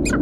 Coming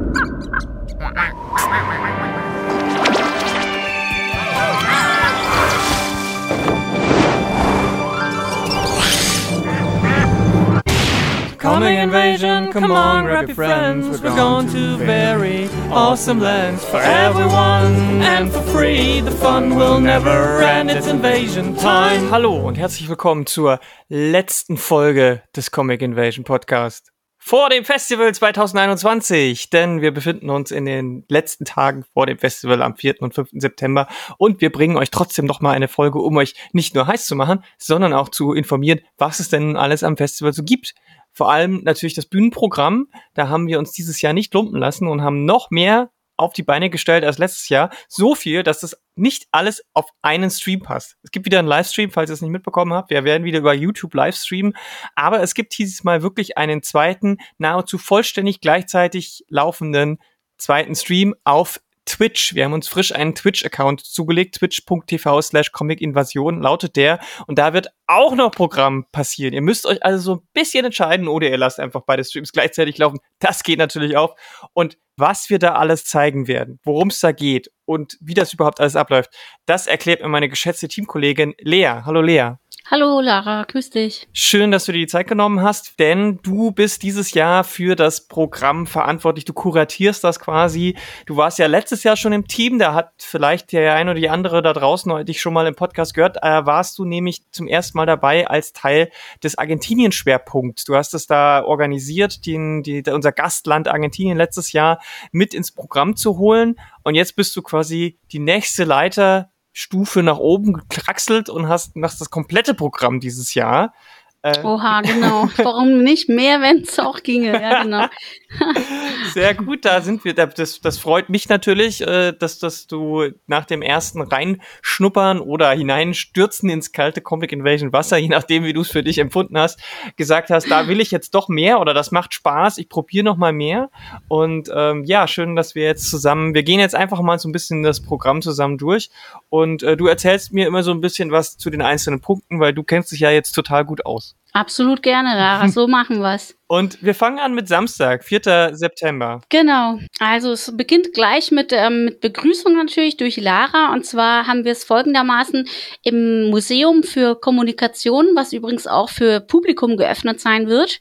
invasion, come on, grab your friends. We're going to very awesome lands for everyone and for free. The fun will never end. It's invasion time. Hallo und herzlich willkommen zur letzten Folge des Comic Invasion Podcast. Vor dem Festival 2021, denn wir befinden uns in den letzten Tagen vor dem Festival am 4. und 5. September und wir bringen euch trotzdem noch eine Folge, um euch nicht nur heiß zu machen, sondern auch zu informieren, was es denn alles am Festival so gibt. Vor allem natürlich das Bühnenprogramm. Da haben wir uns dieses Jahr nicht lumpen lassen und haben noch mehr auf die Beine gestellt als letztes Jahr. So viel, dass das nicht alles auf einen Stream passt. Es gibt wieder einen Livestream, falls ihr es nicht mitbekommen habt. Wir werden wieder über YouTube Livestreamen. Aber es gibt dieses Mal wirklich einen zweiten, nahezu vollständig gleichzeitig laufenden zweiten Stream auf Twitch. Wir haben uns frisch einen Twitch-Account zugelegt, twitch.tv slash comicinvasion lautet der. Und da wird auch noch Programm passieren. Ihr müsst euch also so ein bisschen entscheiden oder ihr lasst einfach beide Streams gleichzeitig laufen. Das geht natürlich auch. Und was wir da alles zeigen werden, worum es da geht und wie das überhaupt alles abläuft, das erklärt mir meine geschätzte Teamkollegin Lea. Hallo Lea. Hallo Lara, grüß dich. Schön, dass du dir die Zeit genommen hast, denn du bist dieses Jahr für das Programm verantwortlich. Du kuratierst das quasi. Du warst ja letztes Jahr schon im Team, da hat vielleicht der eine oder die andere da draußen dich schon mal im Podcast gehört. Äh, warst du nämlich zum ersten Mal dabei als Teil des Argentinien-Schwerpunkts. Du hast es da organisiert, den, die, unser Gastland Argentinien letztes Jahr mit ins Programm zu holen. Und jetzt bist du quasi die nächste Leiter Stufe nach oben gekraxelt und hast, machst das komplette Programm dieses Jahr. Äh, Oha, genau. Warum nicht mehr, wenn es auch ginge? Ja, genau. Sehr gut, da sind wir. Das, das freut mich natürlich, äh, dass, dass du nach dem ersten Reinschnuppern oder hineinstürzen ins kalte Comic Invasion Wasser, je nachdem, wie du es für dich empfunden hast, gesagt hast, da will ich jetzt doch mehr oder das macht Spaß, ich probiere noch mal mehr. Und ähm, ja, schön, dass wir jetzt zusammen, wir gehen jetzt einfach mal so ein bisschen das Programm zusammen durch und äh, du erzählst mir immer so ein bisschen was zu den einzelnen Punkten, weil du kennst dich ja jetzt total gut aus. Absolut gerne, Lara. So machen wir's. Und wir fangen an mit Samstag, 4. September. Genau. Also es beginnt gleich mit, ähm, mit Begrüßung natürlich durch Lara. Und zwar haben wir es folgendermaßen im Museum für Kommunikation, was übrigens auch für Publikum geöffnet sein wird.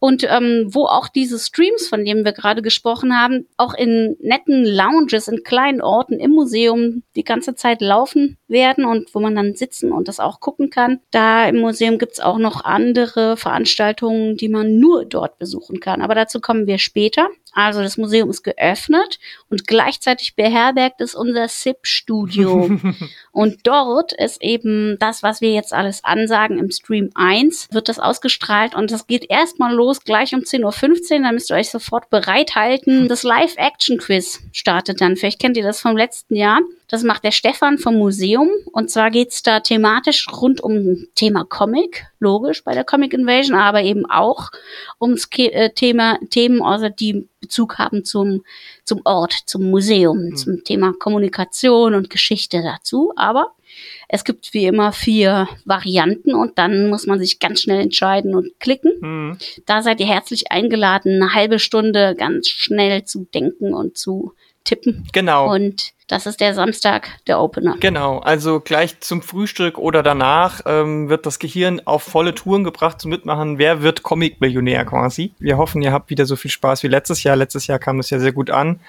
Und ähm, wo auch diese Streams, von denen wir gerade gesprochen haben, auch in netten Lounges, in kleinen Orten im Museum die ganze Zeit laufen werden und wo man dann sitzen und das auch gucken kann. Da im Museum gibt's auch noch andere Veranstaltungen, die man nur dort besuchen kann. Aber dazu kommen wir später. Also das Museum ist geöffnet und gleichzeitig beherbergt es unser SIP-Studio. und dort ist eben das, was wir jetzt alles ansagen im Stream 1, wird das ausgestrahlt und das geht erstmal los gleich um 10.15 Uhr. Da müsst ihr euch sofort bereithalten. Das Live-Action-Quiz startet dann. Vielleicht kennt ihr das vom letzten Jahr. Das macht der Stefan vom Museum. Und zwar geht's da thematisch rund um Thema Comic, logisch bei der Comic Invasion, aber eben auch ums äh, Thema, Themen, also die Bezug haben zum, zum Ort, zum Museum, mhm. zum Thema Kommunikation und Geschichte dazu. Aber es gibt wie immer vier Varianten und dann muss man sich ganz schnell entscheiden und klicken. Mhm. Da seid ihr herzlich eingeladen, eine halbe Stunde ganz schnell zu denken und zu tippen. Genau. Und das ist der Samstag, der Opener. Genau, also gleich zum Frühstück oder danach ähm, wird das Gehirn auf volle Touren gebracht zum Mitmachen. Wer wird Comic-Millionär quasi? Wir hoffen, ihr habt wieder so viel Spaß wie letztes Jahr. Letztes Jahr kam das ja sehr gut an.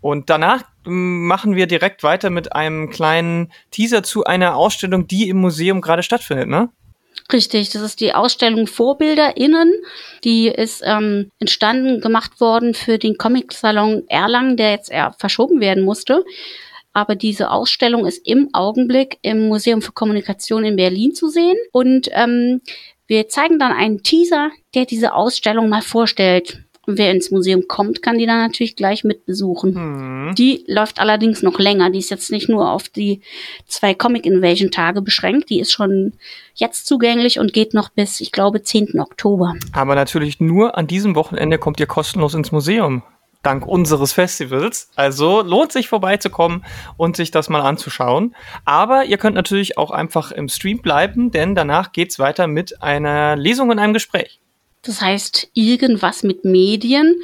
Und danach ähm, machen wir direkt weiter mit einem kleinen Teaser zu einer Ausstellung, die im Museum gerade stattfindet, ne? Richtig, das ist die Ausstellung VorbilderInnen. Die ist ähm, entstanden, gemacht worden für den Comic-Salon Erlangen, der jetzt eher verschoben werden musste. Aber diese Ausstellung ist im Augenblick im Museum für Kommunikation in Berlin zu sehen. Und ähm, wir zeigen dann einen Teaser, der diese Ausstellung mal vorstellt. Und wer ins Museum kommt, kann die dann natürlich gleich mit besuchen. Hm. Die läuft allerdings noch länger. Die ist jetzt nicht nur auf die zwei Comic Invasion Tage beschränkt. Die ist schon jetzt zugänglich und geht noch bis, ich glaube, 10. Oktober. Aber natürlich nur an diesem Wochenende kommt ihr kostenlos ins Museum. Dank unseres Festivals. Also lohnt sich vorbeizukommen und sich das mal anzuschauen. Aber ihr könnt natürlich auch einfach im Stream bleiben, denn danach geht's weiter mit einer Lesung und einem Gespräch. Das heißt, irgendwas mit Medien.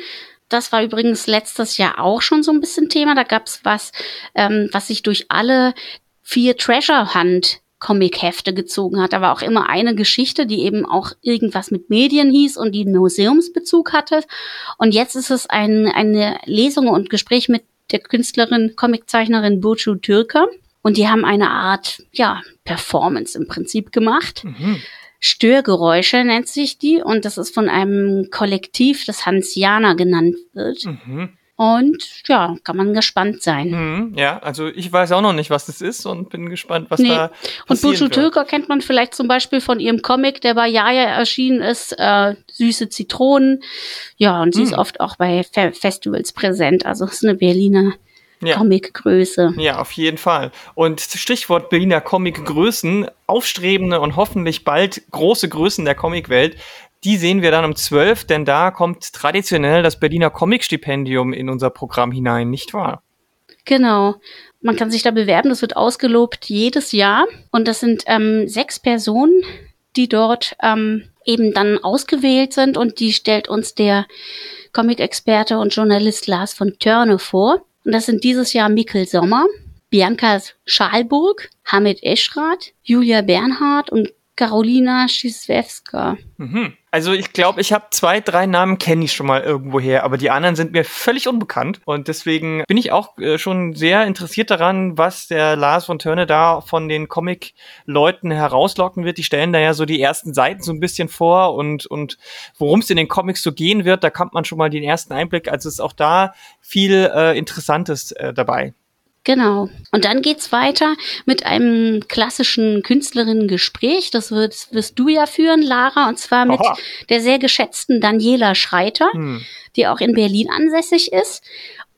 Das war übrigens letztes Jahr auch schon so ein bisschen Thema. Da gab es was, ähm, was sich durch alle vier Treasure Hunt Comic-Hefte gezogen hat. Da war auch immer eine Geschichte, die eben auch irgendwas mit Medien hieß und die Museumsbezug hatte. Und jetzt ist es ein, eine Lesung und Gespräch mit der Künstlerin, Comiczeichnerin Burcu Türker. Und die haben eine Art, ja, Performance im Prinzip gemacht. Mhm. Störgeräusche nennt sich die und das ist von einem Kollektiv, das Hansianer genannt wird. Mhm. Und ja, kann man gespannt sein. Mhm, ja, also ich weiß auch noch nicht, was das ist und bin gespannt, was nee. da. Und Bushu Türker kennt man vielleicht zum Beispiel von ihrem Comic, der bei Jaja erschienen ist, äh, Süße Zitronen. Ja, und sie mhm. ist oft auch bei Fe Festivals präsent. Also ist eine Berliner ja. Comic-Größe. Ja, auf jeden Fall. Und Stichwort Berliner Comic-Größen, aufstrebende und hoffentlich bald große Größen der Comicwelt die sehen wir dann um 12, denn da kommt traditionell das Berliner Comic-Stipendium in unser Programm hinein, nicht wahr? Genau. Man kann sich da bewerben, das wird ausgelobt jedes Jahr. Und das sind ähm, sechs Personen, die dort ähm, eben dann ausgewählt sind und die stellt uns der Comic-Experte und Journalist Lars von Törne vor. Und das sind dieses Jahr Mikkel Sommer, Bianca Schalburg, Hamid Eschrath, Julia Bernhard und Karolina Schiswewska. Mhm. Also ich glaube, ich habe zwei, drei Namen kenne ich schon mal irgendwoher, aber die anderen sind mir völlig unbekannt und deswegen bin ich auch äh, schon sehr interessiert daran, was der Lars von Törne da von den Comic-Leuten herauslocken wird. Die stellen da ja so die ersten Seiten so ein bisschen vor und und worum es in den Comics so gehen wird, da kommt man schon mal den ersten Einblick. Also ist auch da viel äh, Interessantes äh, dabei. Genau. Und dann geht's weiter mit einem klassischen Künstlerinnen-Gespräch. Das wird, wirst du ja führen, Lara, und zwar mit Aha. der sehr geschätzten Daniela Schreiter, hm. die auch in Berlin ansässig ist.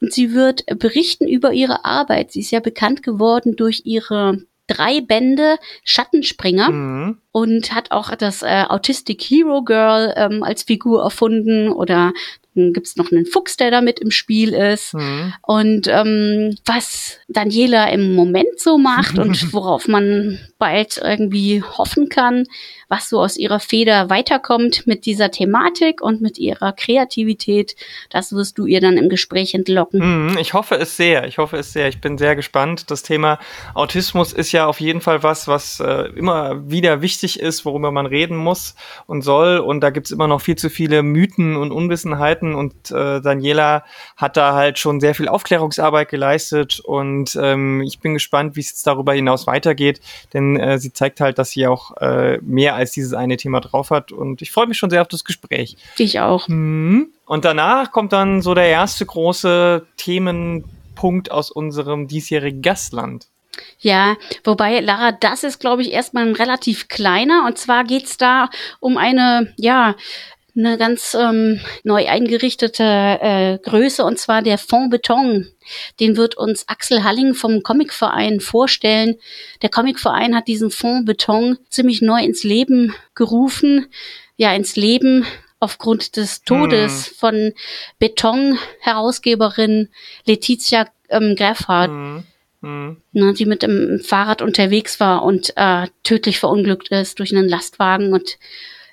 Und sie wird berichten über ihre Arbeit. Sie ist ja bekannt geworden durch ihre drei Bände Schattenspringer mhm. Und hat auch das äh, Autistic Hero Girl ähm, als Figur erfunden oder dann gibt's noch einen Fuchs, der da mit im Spiel ist. Mhm. Und ähm, was Daniela im Moment so macht und worauf man bald irgendwie hoffen kann, was so aus ihrer Feder weiterkommt mit dieser Thematik und mit ihrer Kreativität, das wirst du ihr dann im Gespräch entlocken. Mhm, ich hoffe es sehr. Ich hoffe es sehr. Ich bin sehr gespannt. Das Thema Autismus ist ja auf jeden Fall was, was äh, immer wieder wichtig ist, worüber man reden muss und soll. Und da gibt's immer noch viel zu viele Mythen und Unwissenheiten. Und äh, Daniela hat da halt schon sehr viel Aufklärungsarbeit geleistet. Und ähm, ich bin gespannt, wie es darüber hinaus weitergeht. Denn äh, sie zeigt halt, dass sie auch äh, mehr als dieses eine Thema drauf hat. Und ich freue mich schon sehr auf das Gespräch. Ich auch. Mhm. Und danach kommt dann so der erste große Themenpunkt aus unserem diesjährigen Gastland. Ja, wobei, Lara, das ist, glaube ich, erstmal ein relativ kleiner. Und zwar geht's da um eine, ja, eine ganz ähm, neu eingerichtete äh, Größe und zwar der Fond Beton. Den wird uns Axel Halling vom Comicverein vorstellen. Der Comicverein hat diesen Fond Beton ziemlich neu ins Leben gerufen. Ja, ins Leben aufgrund des Todes hm. von Beton-Herausgeberin Letizia ähm, Greffhardt. Hm. Hm. Ne, die mit dem Fahrrad unterwegs war und äh, tödlich verunglückt ist durch einen Lastwagen und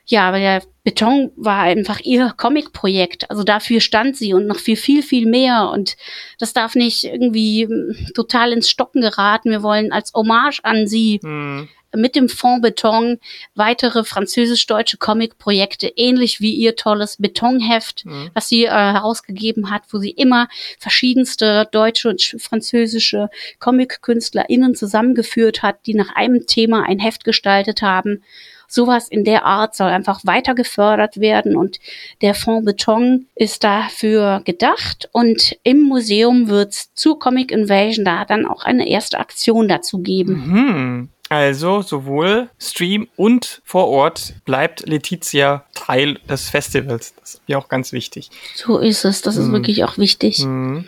ja, aber der Beton war einfach ihr Comic-Projekt. Also dafür stand sie und noch viel, viel, viel mehr. Und das darf nicht irgendwie hm, total ins Stocken geraten. Wir wollen als Hommage an sie mhm. Mit dem Fond Beton weitere französisch-deutsche Comic-Projekte, ähnlich wie ihr tolles Betonheft, mhm. was sie äh, herausgegeben hat, wo sie immer verschiedenste deutsche und französische Comic-KünstlerInnen zusammengeführt hat, die nach einem Thema ein Heft gestaltet haben sowas in der Art soll einfach weiter gefördert werden und der Fonds Beton ist dafür gedacht und im Museum wird es zu Comic Invasion da dann auch eine erste Aktion dazu geben. Mhm. Also sowohl Stream und vor Ort bleibt Letizia Teil des Festivals. Das ist mir auch ganz wichtig. So ist es. Das ist hm. wirklich auch wichtig. Hm.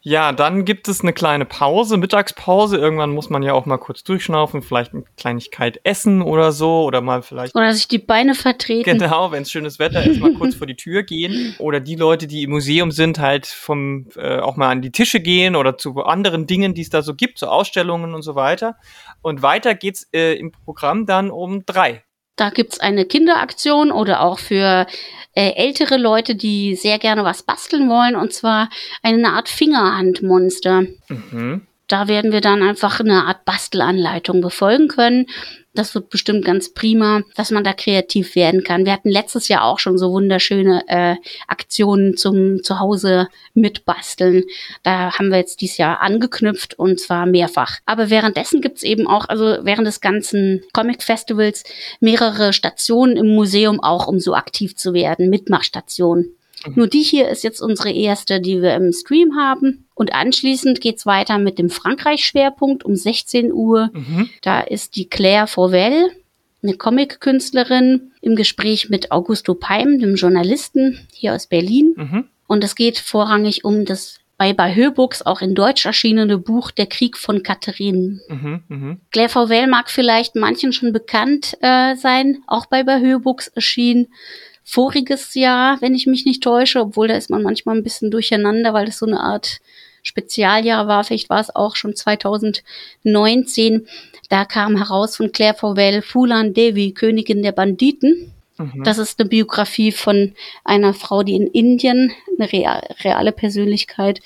Ja, dann gibt es eine kleine Pause, Mittagspause. Irgendwann muss man ja auch mal kurz durchschnaufen, vielleicht eine Kleinigkeit essen oder so oder mal vielleicht. Oder sich die Beine vertreten. Genau, wenn es schönes Wetter ist, mal kurz vor die Tür gehen. Oder die Leute, die im Museum sind, halt vom äh, auch mal an die Tische gehen oder zu anderen Dingen, die es da so gibt, so Ausstellungen und so weiter. Und weiter geht's äh, im Programm dann um drei. Da gibt's eine Kinderaktion oder auch für äh, ältere Leute, die sehr gerne was basteln wollen, und zwar eine Art Fingerhandmonster. Mhm. Da werden wir dann einfach eine Art Bastelanleitung befolgen können. Das wird bestimmt ganz prima, dass man da kreativ werden kann. Wir hatten letztes Jahr auch schon so wunderschöne äh, Aktionen zum Zuhause mitbasteln. Da haben wir jetzt dieses Jahr angeknüpft und zwar mehrfach. Aber währenddessen gibt's eben auch, also während des ganzen Comic-Festivals, mehrere Stationen im Museum auch, um so aktiv zu werden, Mitmachstationen. Mhm. Nur die hier ist jetzt unsere erste, die wir im Stream haben. Und anschließend geht's weiter mit dem Frankreich-Schwerpunkt um 16 Uhr. Mhm. Da ist die Claire Fauvel, eine Comic-Künstlerin, im Gespräch mit Augusto Peim, dem Journalisten hier aus Berlin. Mhm. Und es geht vorrangig um das bei, bei Höbooks auch in Deutsch erschienene Buch Der Krieg von Katharinen. Mhm, mh. Claire Fauvel mag vielleicht manchen schon bekannt äh, sein, auch bei bei Höbooks erschienen voriges Jahr, wenn ich mich nicht täusche, obwohl da ist man manchmal ein bisschen durcheinander, weil das so eine Art Spezialjahr war. Vielleicht war es auch schon 2019. Da kam heraus von Claire Fauvel Fulan Devi, Königin der Banditen. Mhm. Das ist eine Biografie von einer Frau, die in Indien, eine real, reale Persönlichkeit,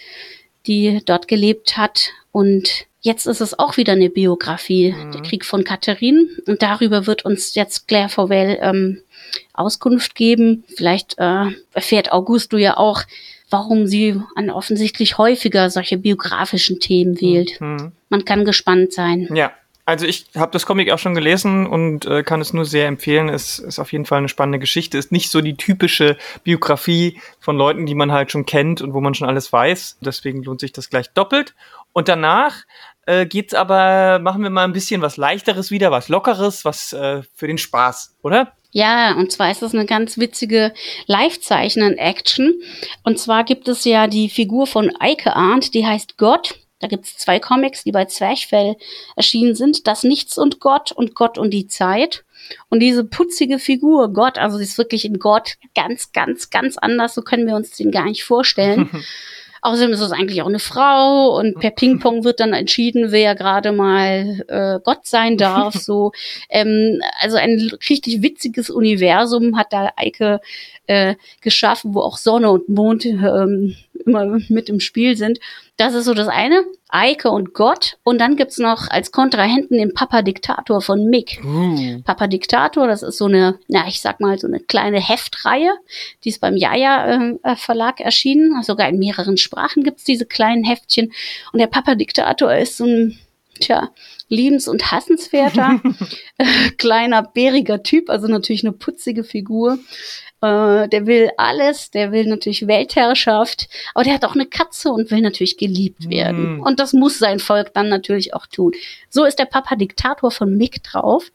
die dort gelebt hat. Und jetzt ist es auch wieder eine Biografie, mhm. der Krieg von Katharine. Und darüber wird uns jetzt Claire Fauvel ähm, Auskunft geben. Vielleicht äh, erfährt Augusto ja auch, warum sie an offensichtlich häufiger solche biografischen Themen wählt. Mhm. Man kann gespannt sein. Ja. Also ich habe das Comic auch schon gelesen und äh, kann es nur sehr empfehlen. Es ist auf jeden Fall eine spannende Geschichte. Ist nicht so die typische Biografie von Leuten, die man halt schon kennt und wo man schon alles weiß. Deswegen lohnt sich das gleich doppelt. Und danach äh, geht's aber, machen wir mal ein bisschen was leichteres wieder, was lockeres, was äh, für den Spaß, oder? Ja, und zwar ist das eine ganz witzige Live-Zeichnen-Action. Und zwar gibt es ja die Figur von Eike Arndt, die heißt Gott. Da gibt es zwei Comics, die bei Zwerchfell erschienen sind. Das Nichts und Gott und Gott und die Zeit. Und diese putzige Figur, Gott, also sie ist wirklich in Gott ganz, ganz, ganz anders. So können wir uns den gar nicht vorstellen. Außerdem ist es eigentlich auch eine Frau und per Ping-Pong wird dann entschieden, wer gerade mal äh, Gott sein darf. So, ähm, also ein richtig witziges Universum hat da Eike äh, geschaffen, wo auch Sonne und Mond ähm, immer mit im Spiel sind. Das ist so das eine. Eike und Gott. Und dann gibt's noch als Kontrahenten den Papa Diktator von Mick. Uh. Papa Diktator, das ist so eine, na, ich sag mal, so eine kleine Heftreihe. Die ist beim Jaja äh, Verlag erschienen. Sogar in mehreren Sprachen gibt's diese kleinen Heftchen. Und der Papa Diktator ist so ein, tja, liebens- und hassenswerter, äh, kleiner, bäriger Typ, also natürlich eine putzige Figur. Äh, der will alles, der will natürlich Weltherrschaft, aber der hat auch eine Katze und will natürlich geliebt werden. Mm. Und das muss sein Volk dann natürlich auch tun. So ist der Papa Diktator von Mick drauf.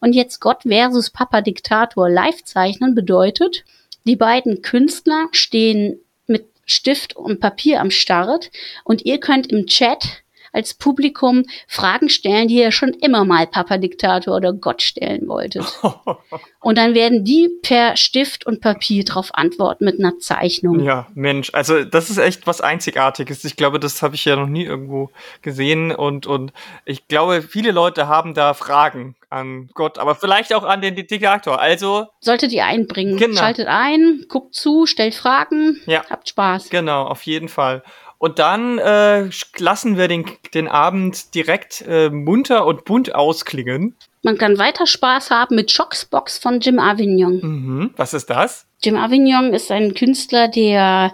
Und jetzt Gott versus Papa Diktator live zeichnen bedeutet, die beiden Künstler stehen mit Stift und Papier am Start und ihr könnt im Chat als Publikum Fragen stellen, die ihr schon immer mal Papa Diktator oder Gott stellen wolltet. und dann werden die per Stift und Papier drauf antworten mit einer Zeichnung. Ja, Mensch, also das ist echt was Einzigartiges. Ich glaube, das habe ich ja noch nie irgendwo gesehen und, und ich glaube, viele Leute haben da Fragen an Gott, aber vielleicht auch an den Diktator. Also solltet ihr einbringen. Genau. Schaltet ein, guckt zu, stellt Fragen, ja. habt Spaß. Genau, auf jeden Fall. Und dann äh, lassen wir den, den Abend direkt äh, munter und bunt ausklingen. Man kann weiter Spaß haben mit Shocksbox von Jim Avignon. Mhm. Was ist das? Jim Avignon ist ein Künstler, der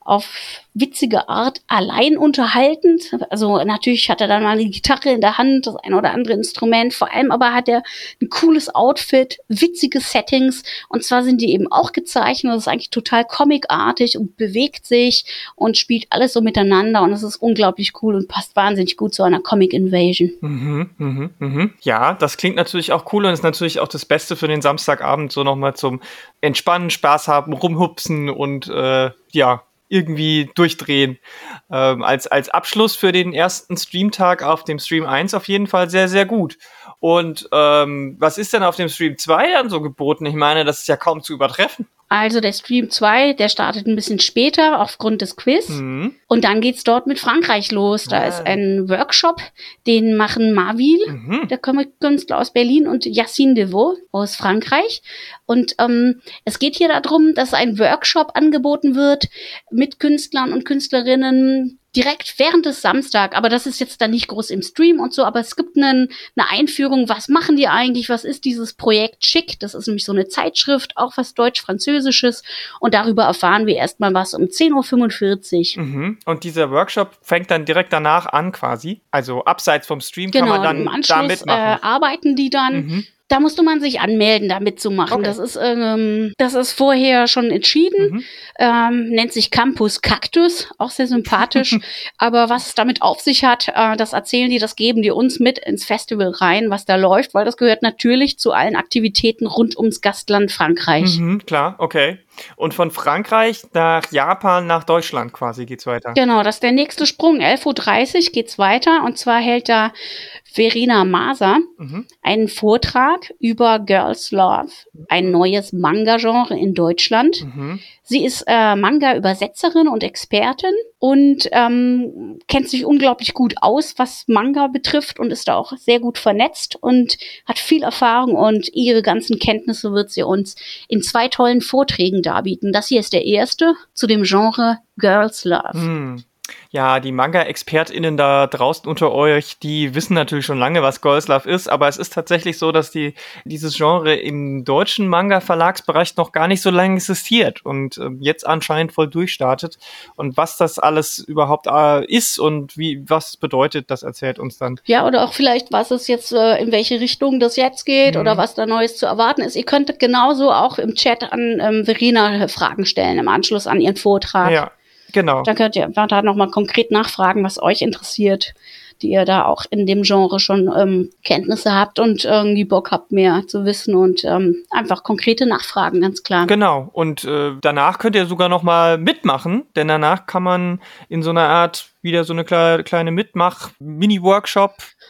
auf witzige Art allein unterhaltend. Also natürlich hat er dann mal eine Gitarre in der Hand, das ein oder andere Instrument. Vor allem aber hat er ein cooles Outfit, witzige Settings. Und zwar sind die eben auch gezeichnet. Das ist eigentlich total comicartig und bewegt sich und spielt alles so miteinander. Und es ist unglaublich cool und passt wahnsinnig gut zu einer Comic Invasion. Mhm, mhm, mhm. Ja, das klingt natürlich auch cool und ist natürlich auch das Beste für den Samstagabend, so nochmal zum Entspannen, Spaß haben, rumhupsen und äh, ja, irgendwie durchdrehen. Ähm, als, als Abschluss für den ersten Streamtag auf dem Stream 1 auf jeden Fall sehr, sehr gut. Und ähm, was ist denn auf dem Stream 2 dann so geboten? Ich meine, das ist ja kaum zu übertreffen, Also der Stream 2, der startet ein bisschen später aufgrund des Quiz. Mhm. Und dann geht's dort mit Frankreich los. Da Ah. ist ein Workshop, den machen Marvil, Mhm. der Comic-Künstler aus Berlin, und Yacine Devaux aus Frankreich. Und ähm, es geht hier darum, dass ein Workshop angeboten wird mit Künstlern und Künstlerinnen direkt während des Samstag. Aber das ist jetzt dann nicht groß im Stream und so. Aber es gibt einen, eine Einführung. Was machen die eigentlich? Was ist dieses Projekt Schick? Das ist nämlich so eine Zeitschrift, auch was Deutsch-Französisches. Und darüber erfahren wir erstmal was um 10.45 Uhr. Mhm. Und dieser Workshop fängt dann direkt danach an quasi. Also abseits vom Stream kann Genau, man dann im da Anschluss äh, mitmachen. arbeiten die dann. Mhm. Da musste man sich anmelden, da mitzumachen. Okay. Das ist, ähm, das ist vorher schon entschieden. Mhm. Ähm, nennt sich Campus Cactus, auch sehr sympathisch. Aber was es damit auf sich hat, äh, das erzählen die, das geben die uns mit ins Festival rein, was da läuft, weil das gehört natürlich zu allen Aktivitäten rund ums Gastland Frankreich. Mhm, klar, okay. Und von Frankreich nach Japan, nach Deutschland quasi geht's weiter. Genau, das ist der nächste Sprung. 11.30 Uhr geht's weiter. Und zwar hält da Verena Maser Mhm. einen Vortrag über Girls Love, ein neues Manga-Genre in Deutschland. Mhm. Sie ist äh, Manga-Übersetzerin und Expertin und ähm, kennt sich unglaublich gut aus, was Manga betrifft und ist da auch sehr gut vernetzt und hat viel Erfahrung und ihre ganzen Kenntnisse wird sie uns in zwei tollen Vorträgen darbieten. Das hier ist der erste zu dem Genre Girls Love. Hm. Ja, die Manga-ExpertInnen da draußen unter euch, die wissen natürlich schon lange, was Girls Love ist, aber es ist tatsächlich so, dass die, dieses Genre im deutschen Manga-Verlagsbereich noch gar nicht so lange existiert und ähm, jetzt anscheinend voll durchstartet. Und was das alles überhaupt äh, ist und wie, was es bedeutet, das erzählt uns dann. Ja, oder auch vielleicht, was es jetzt, äh, in welche Richtung das jetzt geht Mhm. oder was da Neues zu erwarten ist. Ihr könntet genauso auch im Chat an ähm, Verena Fragen stellen im Anschluss an ihren Vortrag. Ja, genau. Da könnt ihr einfach da nochmal konkret nachfragen, was euch interessiert, die ihr da auch in dem Genre schon ähm, Kenntnisse habt und irgendwie Bock habt, mehr zu wissen und ähm, einfach konkrete Nachfragen, ganz klar. Genau. Und äh, danach könnt ihr sogar noch mal mitmachen, denn danach kann man in so einer Art wieder so eine kleine, kleine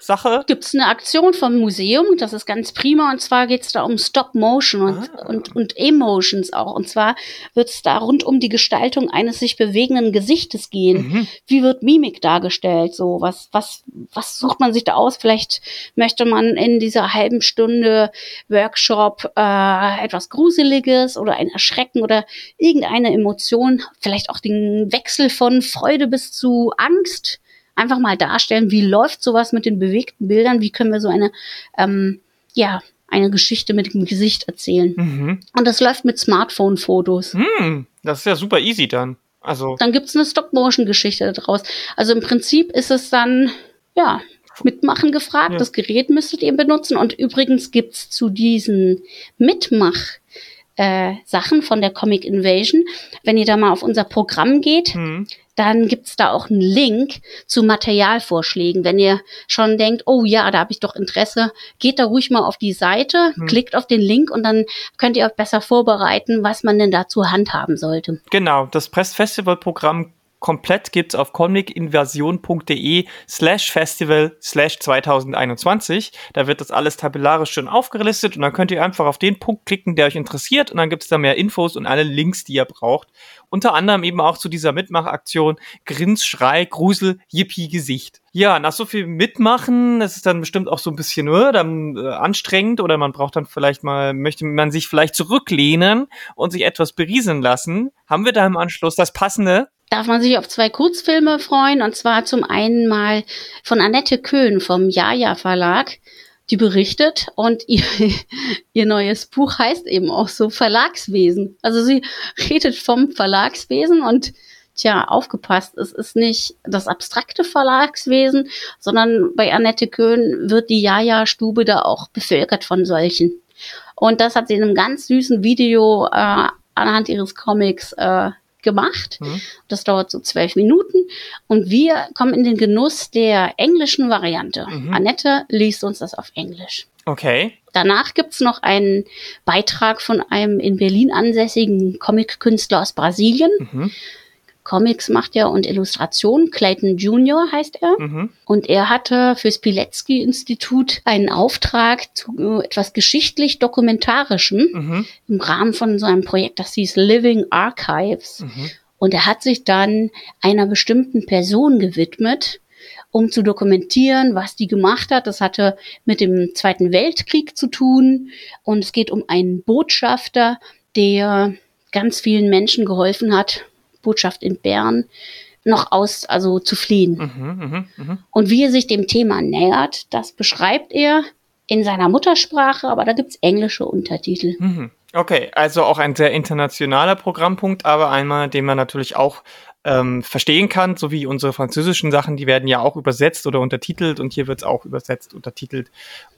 Mitmach-Mini-Workshop-Sache. Gibt es eine Aktion vom Museum, das ist ganz prima, und zwar geht es da um Stop-Motion und, Ah. und, und Emotions auch. Und zwar wird es da rund um die Gestaltung eines sich bewegenden Gesichtes gehen. Mhm. Wie wird Mimik dargestellt? So, was, was, was sucht man sich da aus? Vielleicht möchte man in dieser halben Stunde Workshop äh, etwas Gruseliges oder ein Erschrecken oder irgendeine Emotion, vielleicht auch den Wechsel von Freude bis zu Angst einfach mal darstellen, wie läuft sowas mit den bewegten Bildern, wie können wir so eine, ähm, ja, eine Geschichte mit dem Gesicht erzählen. Mhm. Und das läuft mit Smartphone-Fotos. Hm, das ist ja super easy dann. Also, Dann gibt's eine Stop-Motion-Geschichte daraus. Also im Prinzip ist es dann, ja, mitmachen gefragt. Ja. Das Gerät müsstet ihr benutzen. Und übrigens gibt's zu diesen Mitmach- äh, Sachen von der Comic Invasion. Wenn ihr da mal auf unser Programm geht, hm. Dann gibt's da auch einen Link zu Materialvorschlägen. Wenn ihr schon denkt, oh ja, da habe ich doch Interesse, geht da ruhig mal auf die Seite, Hm. klickt auf den Link und dann könnt ihr euch besser vorbereiten, was man denn da zur Hand haben sollte. genau, das Press-Festival-Programm komplett gibt's auf comicinvasion.de slash festival slash 2021. Da wird das alles tabellarisch schön aufgelistet und dann könnt ihr einfach auf den Punkt klicken, der euch interessiert und dann gibt's da mehr Infos und alle Links, die ihr braucht. Unter anderem eben auch zu dieser Mitmachaktion Grins, Schrei, Grusel, Yippie, Gesicht. Ja, nach so viel Mitmachen, das ist dann bestimmt auch so ein bisschen äh, dann, äh, anstrengend oder man braucht dann vielleicht mal, möchte man sich vielleicht zurücklehnen und sich etwas berieseln lassen. Haben wir da im Anschluss das passende? Darf man sich auf zwei Kurzfilme freuen und zwar zum einen mal von Annette Köhn vom Jaja Verlag. Die berichtet und ihr, ihr neues Buch heißt eben auch so Verlagswesen. Also sie redet vom Verlagswesen und tja, aufgepasst, es ist nicht das abstrakte Verlagswesen, sondern bei Annette Köhn wird die Jaja-Stube da auch bevölkert von solchen. Und das hat sie in einem ganz süßen Video äh, anhand ihres Comics äh, gemacht. Mhm. Das dauert so zwölf Minuten. Und wir kommen in den Genuss der englischen Variante. Mhm. Annette liest uns das auf Englisch. Okay. Danach gibt's noch einen Beitrag von einem in Berlin ansässigen Comic-Künstler aus Brasilien. Mhm. Comics macht er und Illustrationen. Clayton Jr. heißt er. Mhm. Und er hatte fürs Pilecki-Institut einen Auftrag zu äh, etwas geschichtlich-dokumentarischem Mhm. im Rahmen von so einem Projekt, das hieß Living Archives. Mhm. Und er hat sich dann einer bestimmten Person gewidmet, um zu dokumentieren, was die gemacht hat. Das hatte mit dem Zweiten Weltkrieg zu tun. Und es geht um einen Botschafter, der ganz vielen Menschen geholfen hat, Botschaft in Bern, noch aus, also zu fliehen. Mhm. Mhm. Mhm. Und wie er sich dem Thema nähert, das beschreibt er in seiner Muttersprache, aber da gibt's englische Untertitel. Mhm. Okay, also auch ein sehr internationaler Programmpunkt, aber einmal, den man natürlich auch ähm, verstehen kann, so wie unsere französischen Sachen, die werden ja auch übersetzt oder untertitelt und hier wird's auch übersetzt, untertitelt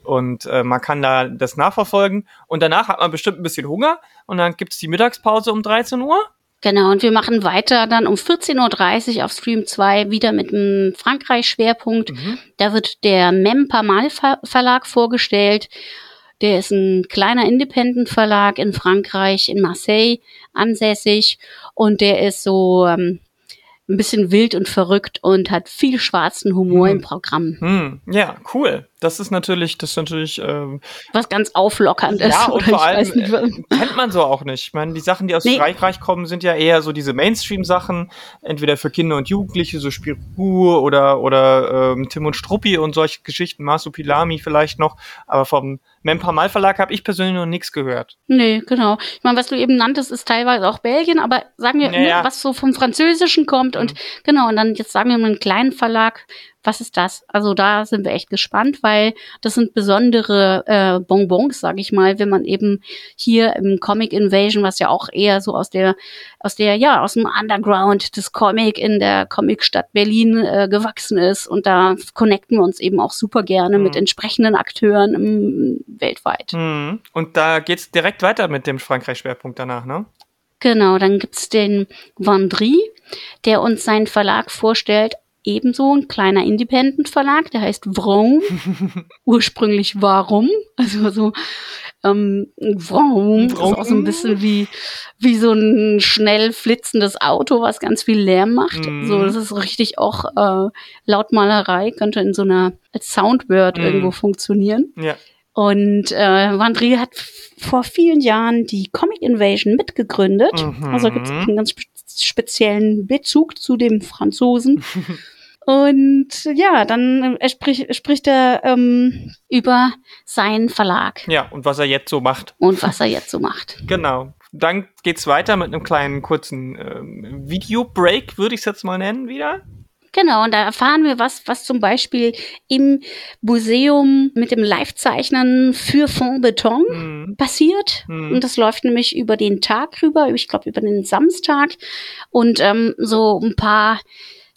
und äh, man kann da das nachverfolgen und danach hat man bestimmt ein bisschen Hunger und dann gibt's die Mittagspause um 13 Uhr. Genau, und wir machen weiter dann um 14.30 Uhr auf Stream 2 wieder mit einem Frankreich-Schwerpunkt. Mhm. Da wird der Mem Pamal Ver Verlag vorgestellt. Der ist ein kleiner Independent-Verlag in Frankreich, in Marseille ansässig. Und der ist so ähm, ein bisschen wild und verrückt und hat viel schwarzen Humor Mhm. im Programm. Hm, ja, cool. Das ist natürlich, das ist natürlich ähm, Was ganz auflockernd ist. Ja, und oder vor allem äh, kennt man so auch nicht. Ich meine, die Sachen, die aus Nee. Frankreich kommen, sind ja eher so diese Mainstream-Sachen, entweder für Kinder und Jugendliche, so Spirou oder oder ähm, Tim und Struppi und solche Geschichten, Masupilami vielleicht noch. Aber vom Mempa Verlag habe ich persönlich noch nichts gehört. Nee, genau. Ich meine, was du eben nanntest, ist teilweise auch Belgien, aber sagen wir, ne, ja. was so vom Französischen kommt und genau, und dann jetzt sagen wir mal einen kleinen Verlag, was ist das? Also da sind wir echt gespannt, weil das sind besondere äh, Bonbons, sage ich mal, wenn man eben hier im Comic Invasion, was ja auch eher so aus der, aus der, ja, aus dem Underground des Comic in der Comicstadt Berlin äh, gewachsen ist. Und da connecten wir uns eben auch super gerne Mhm. mit entsprechenden Akteuren im, weltweit. Mhm. Und da geht's direkt weiter mit dem Frankreich-Schwerpunkt danach, ne? Genau, dann gibt's den Vendry, der uns seinen Verlag vorstellt. Ebenso ein kleiner Independent-Verlag, der heißt Vroom. Ursprünglich Warum. Also so ähm, Vroom ist auch so ein bisschen wie, wie so ein schnell flitzendes Auto, was ganz viel Lärm macht. Mhm. So, das ist richtig auch äh, Lautmalerei, könnte in so einer als Soundword Mhm. irgendwo funktionieren. Ja. Und äh, Vandri hat vor vielen Jahren die Comic Invasion mitgegründet. Mhm. Also gibt es einen ganz spe speziellen Bezug zu dem Franzosen. Und ja, dann äh, er sprich, spricht er ähm, über seinen Verlag Ja, und was er jetzt so macht. und was er jetzt so macht. Genau. Dann geht's weiter mit einem kleinen kurzen ähm, Video-Break, würde ich es jetzt mal nennen, wieder. Genau, und da erfahren wir was, was zum Beispiel im Museum mit dem Live-Zeichnen für Fond Beton Mhm. passiert. Mhm. Und das läuft nämlich über den Tag rüber, ich glaube über den Samstag. Und ähm, so ein paar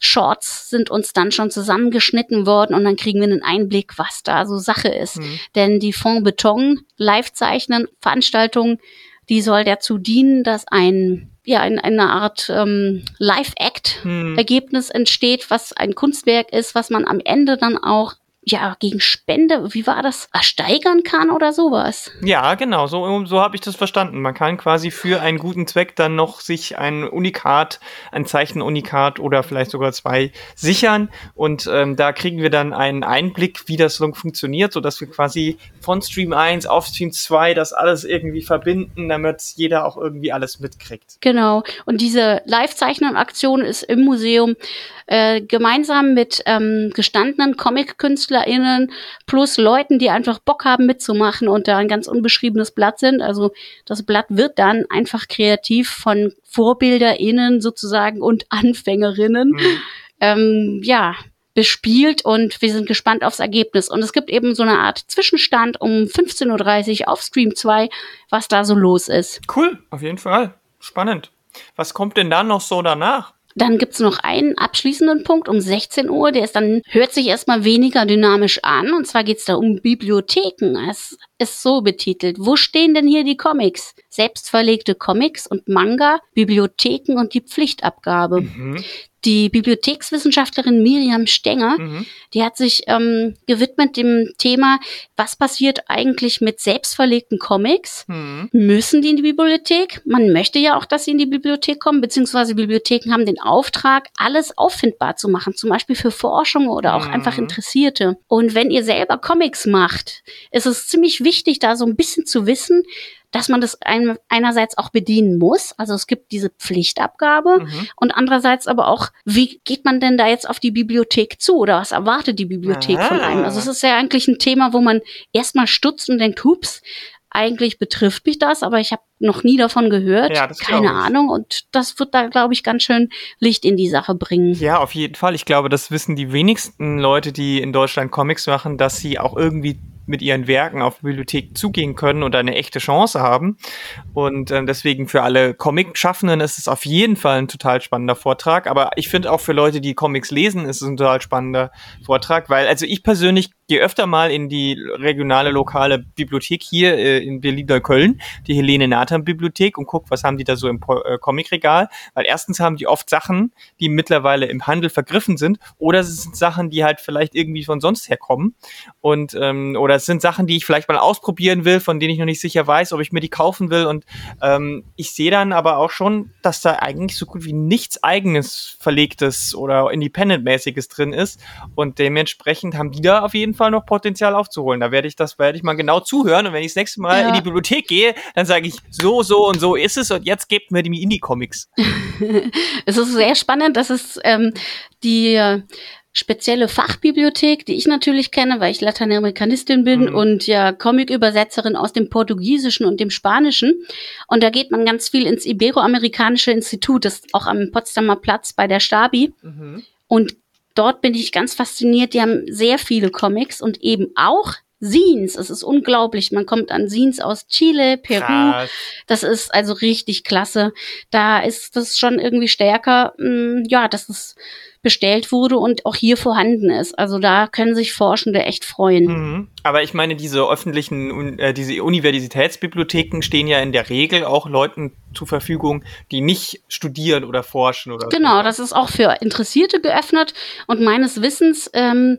Shorts sind uns dann schon zusammengeschnitten worden und dann kriegen wir einen Einblick, was da so Sache ist. Mhm. Denn die Fond Beton Live-Zeichnen Veranstaltung, die soll dazu dienen, dass ein ja in eine Art ähm, Live-Act Mhm. Ergebnis entsteht, was ein Kunstwerk ist, was man am Ende dann auch ja gegen Spende, wie war das, ersteigern kann oder sowas. Ja, genau, so, so habe ich das verstanden. Man kann quasi für einen guten Zweck dann noch sich ein Unikat, ein Zeichenunikat oder vielleicht sogar zwei sichern. Und ähm, da kriegen wir dann einen Einblick, wie das so funktioniert, sodass wir quasi von Stream 1 auf Stream 2 das alles irgendwie verbinden, damit jeder auch irgendwie alles mitkriegt. Genau. Und diese Live-Zeichnen-Aktion ist im Museum äh, gemeinsam mit ähm, gestandenen Comic-KünstlerInnen plus Leuten, die einfach Bock haben mitzumachen und da ein ganz unbeschriebenes Blatt sind. Also das Blatt wird dann einfach kreativ von VorbilderInnen sozusagen und AnfängerInnen Mhm. ähm, ja, bespielt und wir sind gespannt aufs Ergebnis. Und es gibt eben so eine Art Zwischenstand um 15.30 Uhr auf Stream 2, was da so los ist. Cool, auf jeden Fall. Spannend. Was kommt denn da noch so danach? Dann gibt's noch einen abschließenden Punkt um 16 Uhr, der ist dann, hört sich erstmal weniger dynamisch an. Und zwar geht's da um Bibliotheken. Es ist so betitelt. Wo stehen denn hier die Comics? Selbstverlegte Comics und Manga, Bibliotheken und die Pflichtabgabe. Mhm. Die Bibliothekswissenschaftlerin Miriam Stenger, Mhm. die hat sich ähm, gewidmet dem Thema, was passiert eigentlich mit selbstverlegten Comics? Mhm. Müssen die in die Bibliothek? Man möchte ja auch, dass sie in die Bibliothek kommen, beziehungsweise Bibliotheken haben den Auftrag, alles auffindbar zu machen, zum Beispiel für Forschung oder auch Mhm. einfach Interessierte. Und wenn ihr selber Comics macht, ist es ziemlich wichtig, da so ein bisschen zu wissen, dass man das ein, einerseits auch bedienen muss. Also es gibt diese Pflichtabgabe Mhm. und andererseits aber auch, wie geht man denn da jetzt auf die Bibliothek zu oder was erwartet die Bibliothek von Ah. einem? Also es ist ja eigentlich ein Thema, wo man erstmal stutzt und denkt, hups, eigentlich betrifft mich das, aber ich habe noch nie davon gehört, Ja, keine. Ahnung und das wird da, glaube ich, ganz schön Licht in die Sache bringen. Ja, auf jeden Fall. Ich glaube, das wissen die wenigsten Leute, die in Deutschland Comics machen, dass sie auch irgendwie mit ihren Werken auf die Bibliothek zugehen können und eine echte Chance haben. Und ähm, deswegen für alle Comic-Schaffenden ist es auf jeden Fall ein total spannender Vortrag. Aber ich finde auch für Leute, die Comics lesen, ist es ein total spannender Vortrag, weil also ich persönlich gehe öfter mal in die regionale lokale Bibliothek hier äh, in Berlin-Neukölln, die Helene Nathan Bibliothek und guck, was haben die da so im Po- äh, Comicregal, weil erstens haben die oft Sachen, die mittlerweile im Handel vergriffen sind oder es sind Sachen, die halt vielleicht irgendwie von sonst herkommen. Und ähm, oder es sind Sachen, die ich vielleicht mal ausprobieren will, von denen ich noch nicht sicher weiß, ob ich mir die kaufen will. Und ähm, ich sehe dann aber auch schon, dass da eigentlich so gut wie nichts eigenes verlegtes oder independent-mäßiges drin ist. Und dementsprechend haben die da auf jeden Fall noch Potenzial aufzuholen. Da werde ich das werde ich mal genau zuhören und wenn ich das nächste Mal Ja. in die Bibliothek gehe, dann sage ich so so und so ist es und jetzt gebt mir die Indie-Comics. Es ist sehr spannend, dass es ähm, die äh, spezielle Fachbibliothek, die ich natürlich kenne, weil ich Lateinamerikanistin bin Mhm. und ja Comic-Übersetzerin aus dem Portugiesischen und dem Spanischen. Und da geht man ganz viel ins Iberoamerikanische Institut, das ist auch am Potsdamer Platz bei der Stabi. Und dort bin ich ganz fasziniert. Die haben sehr viele Comics und eben auch Scenes. Es ist unglaublich. Man kommt an Scenes aus Chile, Peru, Krass. das ist also richtig klasse. Da ist das schon irgendwie stärker, mh, ja, dass es bestellt wurde und auch hier vorhanden ist. Also da können sich Forschende echt freuen. Mhm. Aber ich meine, diese öffentlichen, äh, diese Universitätsbibliotheken stehen ja in der Regel auch Leuten zur Verfügung, die nicht studieren oder forschen oder Genau, so. das ist auch für Interessierte geöffnet und meines Wissens ähm,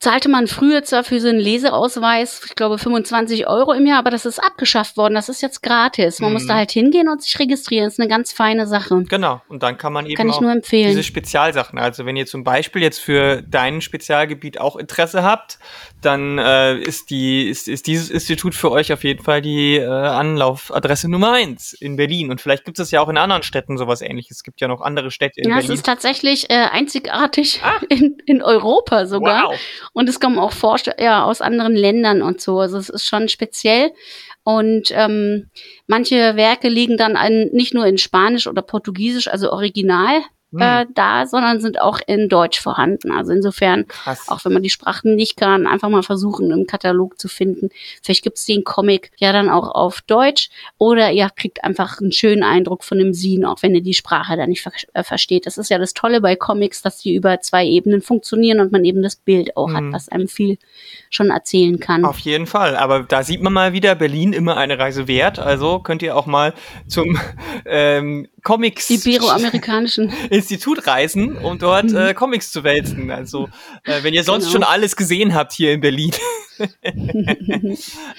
zahlte man früher zwar für so einen Leseausweis, ich glaube 25 Euro im Jahr, aber das ist abgeschafft worden. Das ist jetzt gratis. Man Mhm. muss da halt hingehen und sich registrieren. Das ist eine ganz feine Sache. Genau, und dann kann man eben Kann auch diese Spezialsachen. Also wenn ihr zum Beispiel jetzt für dein Spezialgebiet auch Interesse habt, dann äh, ist die ist, ist dieses Institut für euch auf jeden Fall die äh, Anlaufadresse Nummer eins in Berlin. Und vielleicht gibt es ja auch in anderen Städten sowas ähnliches. Es gibt ja noch andere Städte in Ja, es Berlin. ist tatsächlich äh, einzigartig Ah. in, in Europa sogar. Wow. Und es kommen auch Forscher ja, aus anderen Ländern und so. Also es ist schon speziell. Und ähm, manche Werke liegen dann an, nicht nur in Spanisch oder Portugiesisch, also original Hm. äh, da, sondern sind auch in Deutsch vorhanden. Also insofern, Krass. auch wenn man die Sprachen nicht kann, einfach mal versuchen, im Katalog zu finden. Vielleicht gibt's den Comic ja dann auch auf Deutsch oder ihr kriegt einfach einen schönen Eindruck von dem Scene, auch wenn ihr die Sprache dann nicht ver äh, versteht. Das ist ja das Tolle bei Comics, dass die über zwei Ebenen funktionieren und man eben das Bild auch hat, Mhm. was einem viel schon erzählen kann. Auf jeden Fall. Aber da sieht man mal wieder Berlin immer eine Reise wert. Also könnt ihr auch mal zum ähm, Comics Iberoamerikanischen. Institut reisen, um dort äh, Comics zu wälzen. Also äh, wenn ihr sonst Genau. schon alles gesehen habt hier in Berlin.